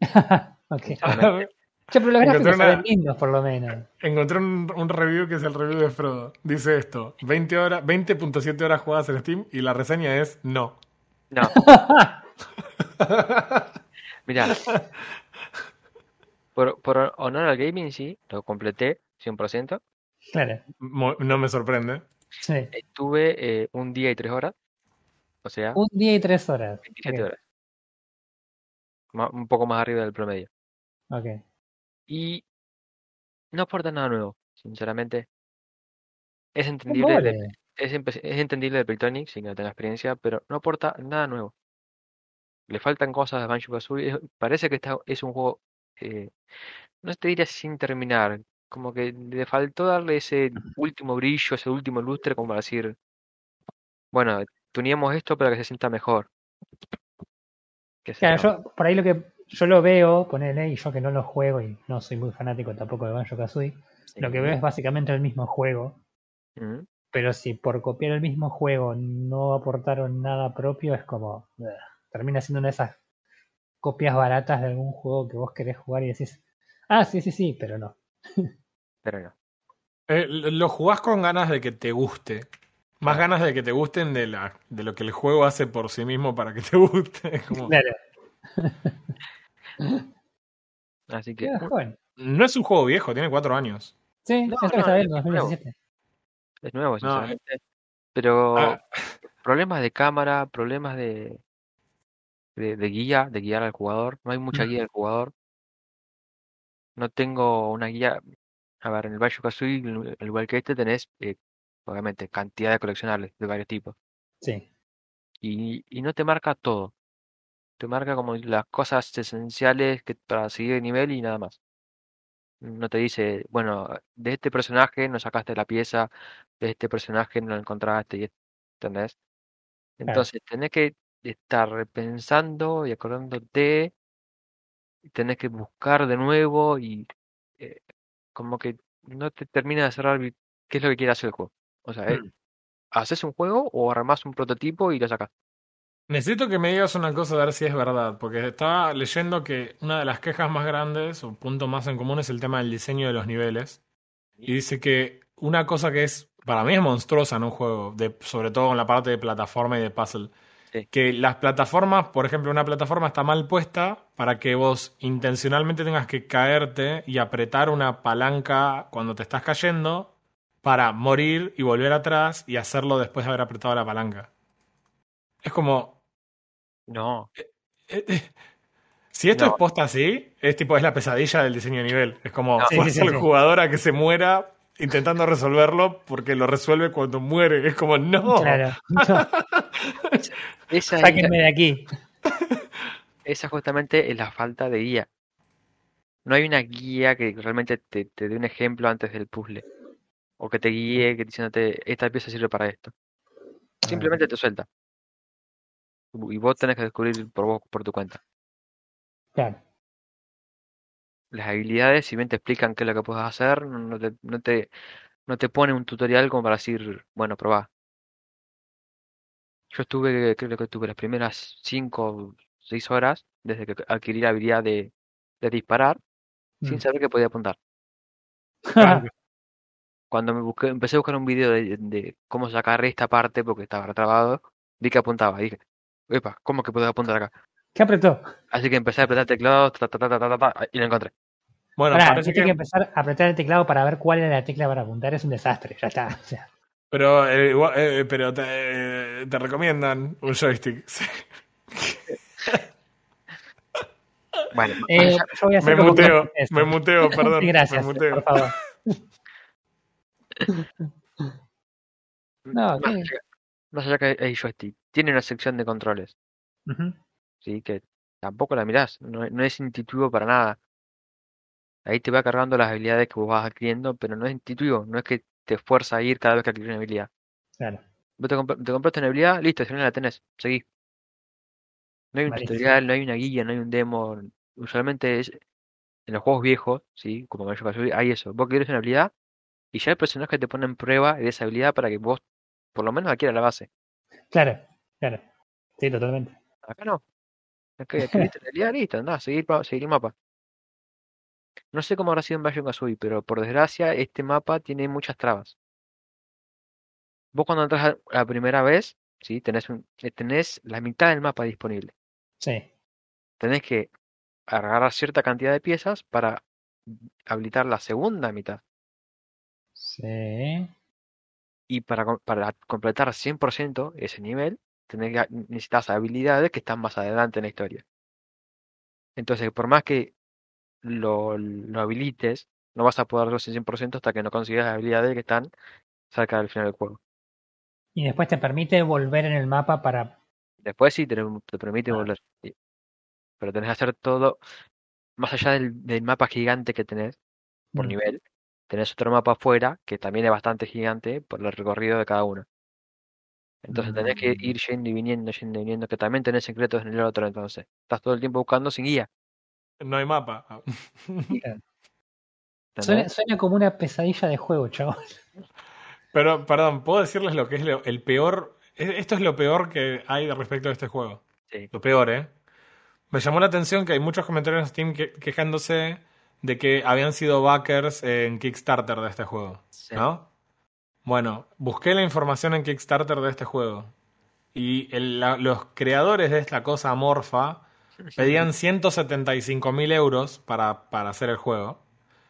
ok. Pero los gráficos una- lindos, por lo menos. Encontré un, un review que es el review de Frodo. Dice esto: 20 horas, 20.7 horas jugadas en Steam y la reseña es no. No, mira, por, por honor al gaming, sí, lo completé 100%. Claro. Mo- No me sorprende. Sí. Estuve eh, un día y tres horas, o sea, Un día y tres horas. 27 Ok, horas. Ma- un poco más arriba del promedio. ok. Y no aporta nada nuevo, sinceramente. Es entendible, de- es, es entendible de sin que no tenga experiencia, pero no aporta nada nuevo. Le faltan cosas a Banjo Kazooie. Parece que está, es un juego, eh, no te diría sin terminar, como que le faltó darle ese último brillo, ese último lustre, como para decir, bueno, tuneamos esto para que se sienta mejor. Claro, yo por ahí lo que yo lo veo, ponele, y yo que no lo juego y no soy muy fanático tampoco de Banjo Kazooie, lo que veo es básicamente el mismo juego. Pero si por copiar el mismo juego no aportaron nada propio, es como. ugh, termina siendo una de esas copias baratas de algún juego que vos querés jugar y decís, ah, sí, sí, sí, pero no. Pero no. Eh, lo jugás con ganas de que te guste. Más ganas de que te gusten de, la, de lo que el juego hace por sí mismo para que te guste. Como- Claro, Así que, joven. no es un juego viejo, tiene cuatro años. Sí, No, eso que no, está es viendo, nuevo. 2017. Es nuevo, No, eh. sinceramente. Pero Ah. problemas de cámara, problemas de, de, de guía, de guiar al jugador. No hay mucha Mm. guía del jugador. No tengo una guía. A ver, en el Banjo Kazooie, al al igual que este, tenés, eh, obviamente, cantidad de coleccionables de varios tipos. Sí, Y, y no te marca todo. Te marca como las cosas esenciales que para seguir el nivel y nada más. No te dice, bueno, de este personaje no sacaste la pieza, de este personaje no lo encontraste, y ¿entendés? Entonces tenés que estar pensando y acordándote, tenés que buscar de nuevo y eh, como que no te termina de cerrar qué es lo que quiere hacer el juego. O sea, Mm. ¿haces un juego o armás un prototipo y lo sacas? Necesito que me digas una cosa a ver si es verdad, porque estaba leyendo que una de las quejas más grandes o punto más en común es el tema del diseño de los niveles. Y dice que una cosa que es, para mí es monstruosa en un juego, de, sobre todo en la parte de plataforma y de puzzle, Sí. que las plataformas, por ejemplo, una plataforma está mal puesta para que vos intencionalmente tengas que caerte y apretar una palanca cuando te estás cayendo para morir y volver atrás y hacerlo después de haber apretado la palanca. Es como, No, eh, eh, Si esto No. es posta así, es tipo, es la pesadilla del diseño de nivel. Es como No. Fuerza sí, sí, al sí. jugador a que se muera intentando resolverlo porque lo resuelve cuando muere. Es como, no. Claro. esa es, Sáquenme de aquí. esa justamente es la falta de guía. No hay una guía que realmente te, te dé un ejemplo antes del puzzle. O que te guíe que diciéndote, esta pieza sirve para esto. Simplemente te suelta. Y vos tenés que descubrir por vos, por tu cuenta. Claro. Las habilidades, si bien te explican qué es lo que puedes hacer, no te, no te, no te pone un tutorial como para decir, bueno, probá. Yo estuve, creo que estuve las primeras 5 o 6 horas desde que adquirí la habilidad de, de disparar sin Mm. saber que podía apuntar. Cuando me busqué, empecé a buscar un video de, de cómo sacar esta parte porque estaba trabado, vi que apuntaba. Dije, epa, ¿cómo que puedo apuntar acá? ¿Qué apretó? Así que empecé a apretar teclados ta, ta, ta, ta, ta, ta, ta, y lo encontré. Bueno, Pará, parece que. que empezar a apretar el teclado para ver cuál era la tecla para apuntar. Es un desastre. Ya está. O sea, Pero, eh, igual- eh, pero te, te recomiendan un joystick. Sí. Bueno, eh, yo voy a hacer Me muteo, que me muteo, perdón. Sí, gracias, me muteo. por favor. No, más, más allá que hay joystick, tiene una sección de controles. ¿sí? Que tampoco la mirás, no, no es intuitivo para nada. Ahí te va cargando las habilidades que vos vas adquiriendo, pero no es intuitivo, no es que te fuerza a ir cada vez que adquieres una habilidad. Claro. Vos te, comp- te compraste una habilidad, listo, si no la tenés, seguí. No hay un tutorial, no hay una guía, no hay un demo. Usualmente es en los juegos viejos, ¿sí? Como Banjo Kazooie, hay eso. Vos querés una habilidad y ya el personaje te pone en prueba de esa habilidad para que vos por lo menos adquieras la base. Claro, claro. Sí, totalmente. Acá no. Acá adquiriste la habilidad, listo, andá, seguir, seguir el mapa. No sé cómo habrá sido en Banjo Kazooie, pero por desgracia este mapa tiene muchas trabas. Vos cuando entras la primera vez, ¿sí? Tenés, un, eh, tenés la mitad del mapa disponible. Sí. Tenés que agarrar cierta cantidad de piezas para habilitar la segunda mitad. Sí. Y para, para completar 100% ese nivel, tenés necesitas habilidades que están más adelante en la historia. Entonces, por más que lo, lo habilites, no vas a poder hacerlo al 100% hasta que no consigas las habilidades que están cerca del final del juego. Y después te permite volver en el mapa para. Después sí te, te permite Ah. volver. sí. Pero tenés que hacer todo, más allá del, del mapa gigante que tenés por Mm. nivel, tenés otro mapa afuera que también es bastante gigante por el recorrido de cada uno. Entonces tenés que Mm. ir yendo y viniendo, yendo y viniendo, que también tenés secretos en el otro, entonces. Estás todo el tiempo buscando sin guía. No hay mapa. Suena, ¿entendés? suena como una pesadilla de juego, chaval. Pero, perdón, ¿puedo decirles lo que es lo- el peor? Esto es lo peor que hay de respecto a este juego. Sí. Lo peor, ¿eh? Me llamó la atención que hay muchos comentarios en Steam que- quejándose de que habían sido backers en Kickstarter de este juego. Sí. ¿No? Bueno, busqué la información en Kickstarter de este juego. Y el- la- los creadores de esta cosa amorfa pedían 175 mil euros para, para hacer el juego.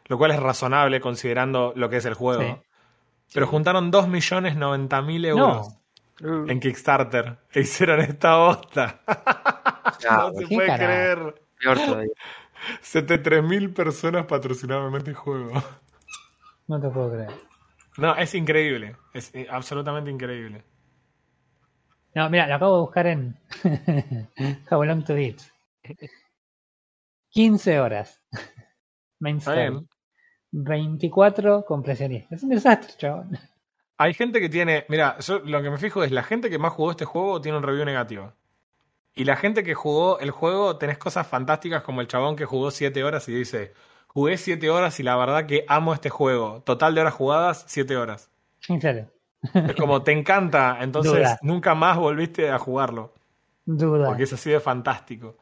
Lo cual es razonable considerando lo que es el juego. Sí. Pero juntaron 2.090.000 euros No. Uh, en Kickstarter e hicieron esta bosta. Ah, no se puede carajo. creer. peor todavía. 73.000 personas patrocinaron este juego. No te puedo creer. No, es increíble. Es eh, absolutamente increíble. No, mira, lo acabo de buscar en How Long to Beat. 15 horas. Main Está story. bien. 24 compresionistas. Es un desastre, chaval. Hay gente que tiene. Mira, yo lo que me fijo es la gente que más jugó este juego tiene un review negativo. Y la gente que jugó el juego, tenés cosas fantásticas como el chabón que jugó 7 horas y dice: Jugué 7 horas y la verdad que amo este juego. Total de horas jugadas, 7 horas. En serio. Es como te encanta, entonces Duda. nunca más volviste a jugarlo. Duda. Porque es así de fantástico.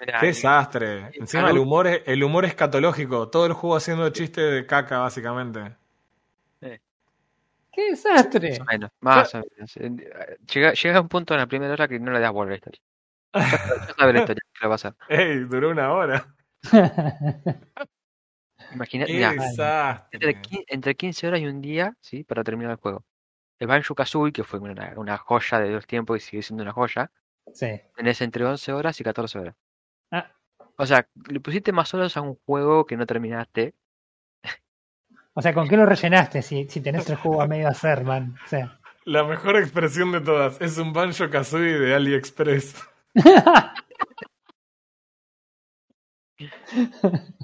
Mirá, Qué y- desastre. Encima el humor es, el humor es catológico. Todo el juego haciendo chiste de caca, básicamente. ¡Qué desastre! Más o menos, más o menos. Llega, llega un punto en la primera hora que no le das vuelta a la historia. Ya, ya sabes la historia le va a pasar. ¡Ey! Duró una hora. Imagínate, ¡Qué desastre! entre, entre 15 horas y un día, ¿sí? Para terminar el juego. El Banjo Kazooie, que fue una, una joya de los tiempos y sigue siendo una joya, sí. tenés entre 11 horas y 14 horas. Ah, O sea, le pusiste más horas a un juego que no terminaste. O sea, ¿con qué lo rellenaste si, si tenés el juego a medio hacer, man? O sea. La mejor expresión de todas. Es un Banjo Kazooie de AliExpress.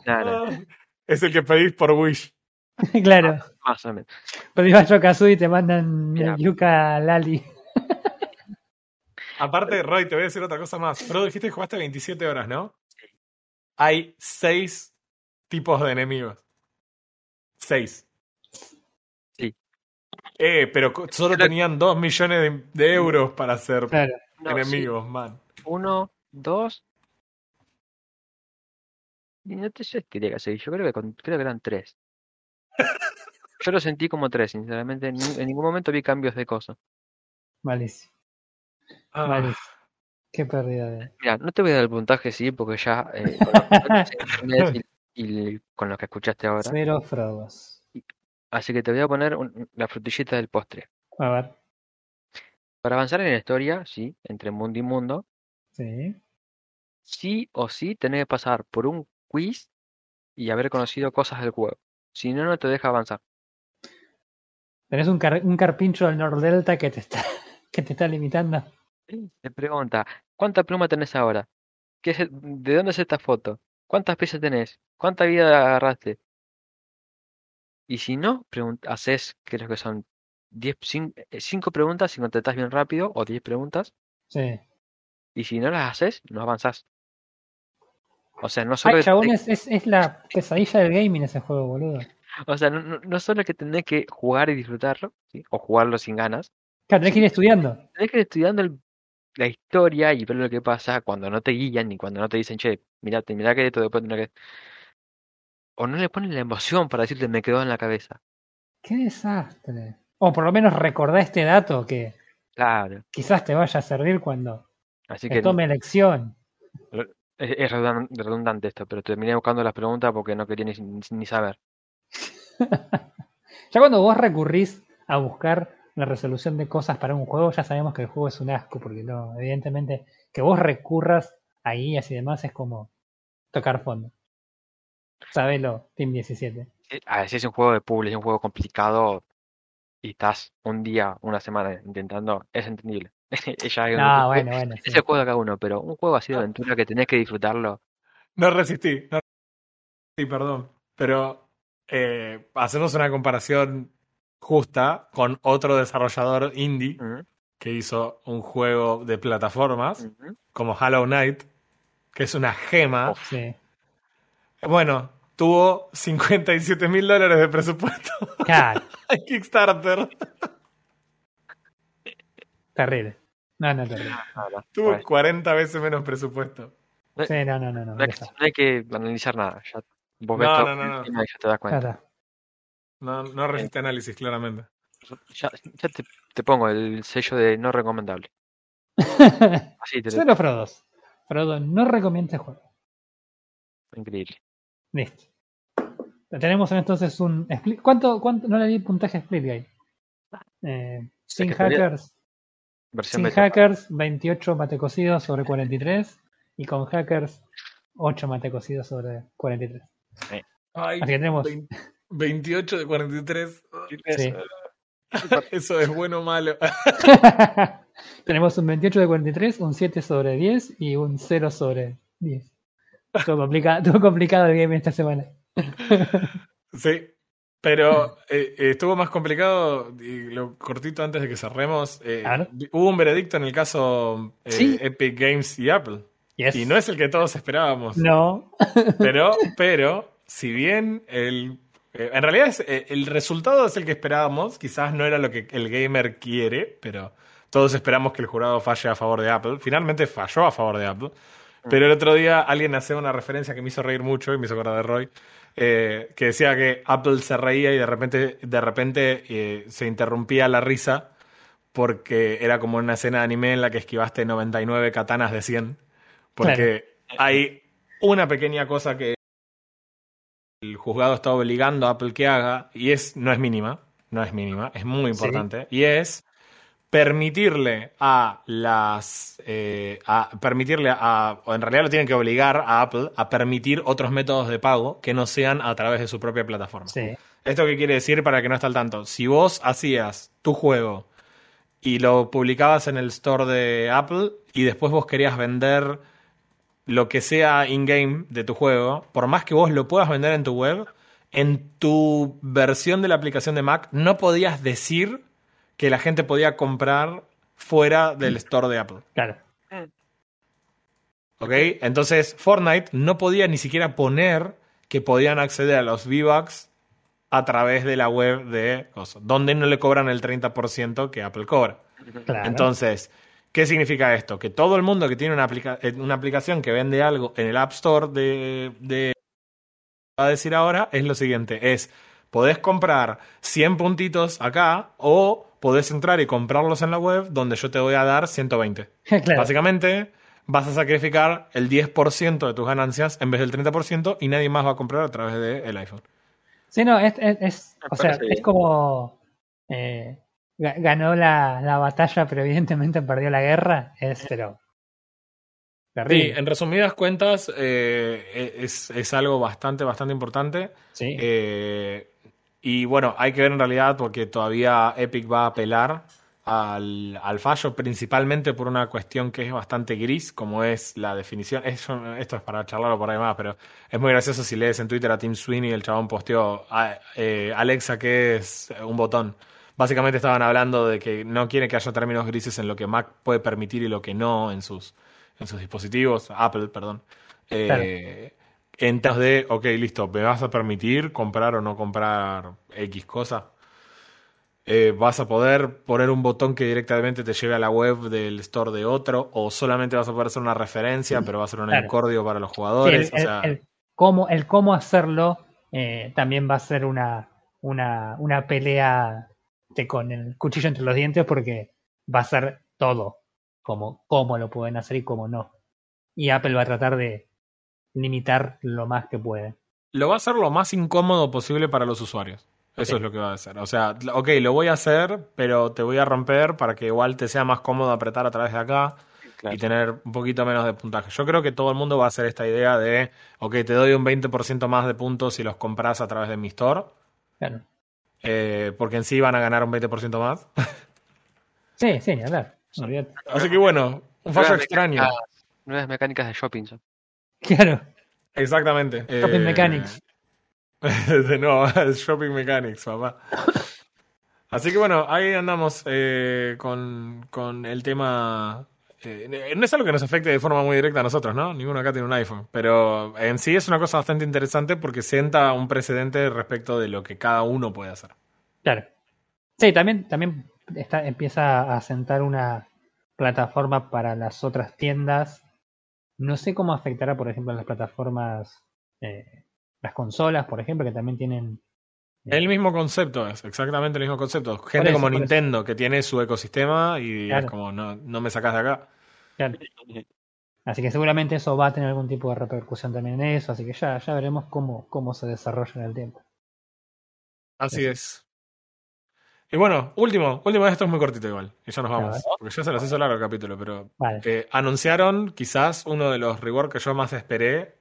Nada, Ah, Es el que pedís por Wish. claro. más o menos. Pero ibas yo Kazooie y te mandan Mira. Yuka Lali. Aparte, Roy, te voy a decir otra cosa más. Pero dijiste que jugaste 27 horas, ¿no? Hay 6 tipos de enemigos. 6. Sí. Eh, pero solo tenían 2 millones de, de euros para hacer Claro. No, sí, enemigos, man. uno, dos. Y no te sé qué diga, sí, Yo creo que, con- creo que eran tres. Yo lo sentí como tres, sinceramente. En ningún momento vi cambios de cosas. Malísimo. Ah, Malísimo. Qué pérdida de. Mira, no te voy a dar el puntaje, sí, porque ya eh, y, con lo que escuchaste ahora. Cero Frodos. Así que te voy a poner un- la frutillita del postre. A ver. Para avanzar en la historia, sí, entre mundo y mundo, Sí. sí o sí tenés que pasar por un quiz y haber conocido cosas del juego. Si no, no te deja avanzar. Tenés un, car- un carpincho del Nordelta que te está, que te está limitando. Te pregunta, ¿cuánta pluma tenés ahora? ¿Qué es, ¿De dónde es esta foto? ¿Cuántas piezas tenés? ¿Cuánta vida agarraste? Y si no, haces, creo que son 10, 5 preguntas si contestás bien rápido, o 10 preguntas, Sí. y si no las haces, no avanzás. O sea, no solo Ay, chabón, tenés- es, es, es la pesadilla del gaming ese juego, boludo. o sea, no, no- no solo que tenés que jugar y disfrutarlo, ¿sí? o jugarlo sin ganas, Claro, tenés que ir estudiando. tenés que ir estudiando el- la historia y ver lo que pasa cuando no te guían ni cuando no te dicen, che, mirate, mirá que esto después tendrá que... O no le ponen la emoción para decirte, me quedó en la cabeza. Qué desastre. O por lo menos recordá este dato que Claro. quizás te vaya a servir cuando Así te que tome elección. es, es redundan- redundante esto, pero terminé buscando las preguntas porque no quería ni- ni saber. Ya cuando vos recurrís a buscar la resolución de cosas para un juego, ya sabemos que el juego es un asco, porque no, evidentemente, que vos recurras a guías y demás es como tocar fondo. Sabelo, Team 17. Eh, A ver, si es un juego de puzzle, es un juego complicado y estás un día, una semana intentando, es entendible. Ya No, bueno, bueno. sí. es el juego de cada uno, pero un juego así de aventura que tenés que disfrutarlo. No resistí. No resistí, perdón. Pero eh, hacemos una comparación justa con otro desarrollador indie que hizo un juego de plataformas como Hollow Knight, que es una gema. Sí. Bueno, tuvo 57 mil dólares de presupuesto Claro, en Kickstarter. terrible. No, no, terrible. Nada, Tuvo pues, 40 veces menos presupuesto. Sí, no, no, no, no. no, hay que, está. no hay que analizar nada. Ya, vos ves No, todo no, no, no. ya te das cuenta. No, no resiste análisis, claramente. Ya, ya te, te pongo el sello de no recomendable. Así te lo Cero Frodos. Frodo no recomienda este juego. increíble. Listo. Tenemos entonces un split. ¿Cuánto, cuánto? No le di puntaje a Splitgate. Eh, sin hackers. Versión Sin beta. hackers, 28 mate cocidos sobre 43. Y con hackers, 8 mate cocidos sobre 43. Ay, Así que tenemos. 20 28 de 43. Sí. Eso es bueno o malo. tenemos un 28 de 43, un 7 sobre 10 y un 0 sobre 10. Todo, complica- todo complicado el game esta semana. Sí. Pero eh, eh, estuvo más complicado, y lo cortito antes de que cerremos. eh, ver. hubo un veredicto en el caso eh, Sí. Epic Games y Apple. Yes. Y no es el que todos esperábamos. No. Pero, pero, si bien el. Eh, en realidad es, eh, el resultado es el que esperábamos. Quizás no era lo que el gamer quiere, pero todos esperamos que el jurado falle a favor de Apple. Finalmente falló a favor de Apple. Pero el otro día alguien hacía una referencia que me hizo reír mucho y me hizo acordar de Roy. eh, que decía que Apple se reía y de repente, de repente eh, se interrumpía la risa porque era como una escena de anime en la que esquivaste 99 katanas de 100. Porque hay una pequeña cosa que el juzgado está obligando a Apple que haga, y es, no es mínima, no es mínima, es muy Sí. importante, y es permitirle a las eh, a permitirle a o en realidad lo tienen que obligar a Apple a permitir otros métodos de pago que no sean a través de su propia plataforma. Sí. ¿Esto qué quiere decir para que no está al tanto? Si vos hacías tu juego y lo publicabas en el store de Apple y después vos querías vender lo que sea in-game de tu juego, por más que vos lo puedas vender en tu web, en tu versión de la aplicación de Mac no podías decir que la gente podía comprar fuera del store de Apple. Claro. ¿Ok? Entonces Fortnite no podía ni siquiera poner que podían acceder a los V-Bucks a través de la web de cosas, donde no le cobran el 30% que Apple cobra. Claro. Entonces, ¿qué significa esto? Que todo el mundo que tiene una, aplica- eh, una aplicación que vende algo en el App Store de, de... Va a decir ahora es lo siguiente, es, podés comprar 100 puntitos acá o podés entrar y comprarlos en la web donde yo te voy a dar 120. claro. Básicamente, vas a sacrificar el 10% de tus ganancias en vez del 30% y nadie más va a comprar a través del iPhone. Sí, no, es, es, o sea, es como eh, ganó la, la batalla, pero evidentemente perdió la guerra. Es, pero. Sí, en resumidas cuentas, eh, es, es algo bastante, bastante importante. Sí. Eh, y bueno, hay que ver en realidad porque todavía Epic va a apelar al, al fallo, principalmente por una cuestión que es bastante gris, como es la definición. Eso- esto es para charlarlo por ahí más, pero es muy gracioso si lees en Twitter a Tim Sweeney, el chabón posteó "Ah, eh, Alexa, que es un botón. Básicamente estaban hablando de que no quiere que haya términos grises en lo que Mac puede permitir y lo que no en sus, en sus dispositivos, Apple, perdón. Eh, En términos de, ok, listo, ¿me vas a permitir comprar o no comprar X cosa? Eh, ¿Vas a poder poner un botón que directamente te lleve a la web del store de otro? ¿O solamente vas a poder hacer una referencia, pero va a ser un Claro. encordio para los Sí, jugadores? el, o sea, el- el cómo, el cómo hacerlo eh, también va a ser una, una, una pelea de- con el cuchillo entre los dientes porque va a ser todo, como cómo lo pueden hacer y cómo no. Y Apple va a tratar de limitar lo más que puede. lo va a hacer lo más incómodo posible para los usuarios. Eso Sí. es lo que va a hacer. O sea, ok, lo voy a hacer, pero te voy a romper para que igual te sea más cómodo apretar a través de acá y tener un poquito menos de puntaje. Yo creo que todo el mundo va a hacer esta idea de, ok, te doy un 20% más de puntos si los compras a través de mi store, Claro. Eh, porque en sí van a ganar un 20% más. Sí, sí, ni hablar. Olvídate. Así que bueno, un fallo Nuevas extraño. mecánicas- Nuevas mecánicas de shopping. son. Claro, Exactamente. Shopping Eh, Mechanics. De nuevo, Shopping Mechanics, papá. Así que bueno, ahí andamos eh, con, con el tema. Eh, no es algo que nos afecte de forma muy directa a nosotros, ¿no? Ninguno acá tiene un iPhone. Pero en sí es una cosa bastante interesante porque sienta un precedente respecto de lo que cada uno puede hacer. claro. Sí, también, también está, empieza a sentar una plataforma para las otras tiendas. No sé cómo afectará, por ejemplo, a las plataformas, eh, las consolas, por ejemplo, que también tienen. eh, El mismo concepto es, exactamente el mismo concepto. Gente eso, como eso. Nintendo que tiene su ecosistema y Claro. es como, no, no me sacas de acá. Claro. Así que seguramente eso va a tener algún tipo de repercusión también en eso, así que ya, ya veremos cómo, cómo se desarrolla en el tiempo. Así es. Y bueno, último, último, esto es muy cortito igual. Y ya nos vamos. ver. Porque ya se nos hizo largo el capítulo, pero Vale. eh, anunciaron quizás uno de los rewards que yo más esperé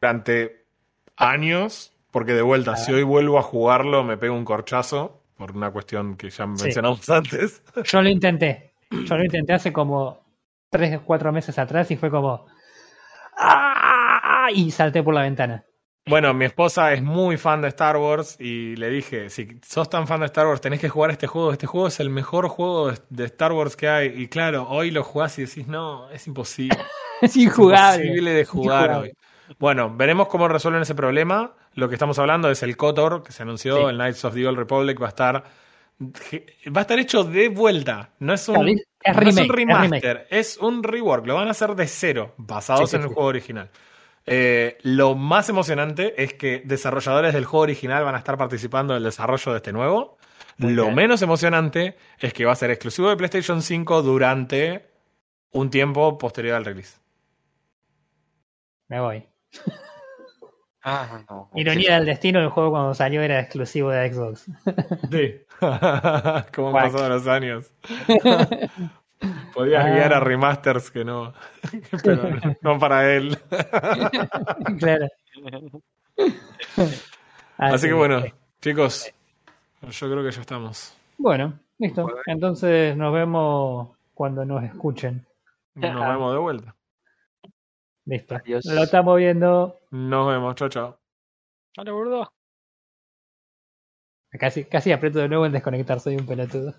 durante años. Porque de vuelta, si hoy vuelvo a jugarlo, me pego un corchazo. Por una cuestión que ya Sí. mencionamos antes. Yo lo intenté. Yo lo intenté hace como 3 o 4 meses atrás y fue como. ¡Ah! Y salté por la ventana. Bueno, mi esposa es muy fan de Star Wars y le dije, si sos tan fan de Star Wars, tenés que jugar este juego. Este juego es el mejor juego de- Star Wars que hay. Y claro, hoy lo jugás y decís, no, es imposible. Es injugable. imposible de jugar Injugable. hoy. Bueno, veremos cómo resuelven ese problema. Lo que estamos hablando es el KOTOR, que se anunció, Sí. el Knights of the Old Republic va a estar va a estar hecho de vuelta. No es un, es no es un remaster, es, un rework. Lo van a hacer de cero, basados Sí, sí, en el sí. juego original. Eh, lo más emocionante es que desarrolladores del juego original van a estar participando del desarrollo de este nuevo. Muy lo bien. menos emocionante es que va a ser exclusivo de PlayStation 5 durante un tiempo posterior al release. Me voy. Ah, no. Ironía del destino, el juego cuando salió era exclusivo de Xbox. Sí. Como han pasado los años. Podías Ah. guiar a remasters que no. Pero no para él. claro. Así que bueno, chicos, yo creo que ya estamos. Bueno, listo. Entonces nos vemos cuando nos escuchen. Nos vemos de vuelta. Listo. Adiós. Lo estamos viendo. Nos vemos, chao, chao. Dale, gordo. Casi, casi aprieto de nuevo el desconectar, soy un pelotudo.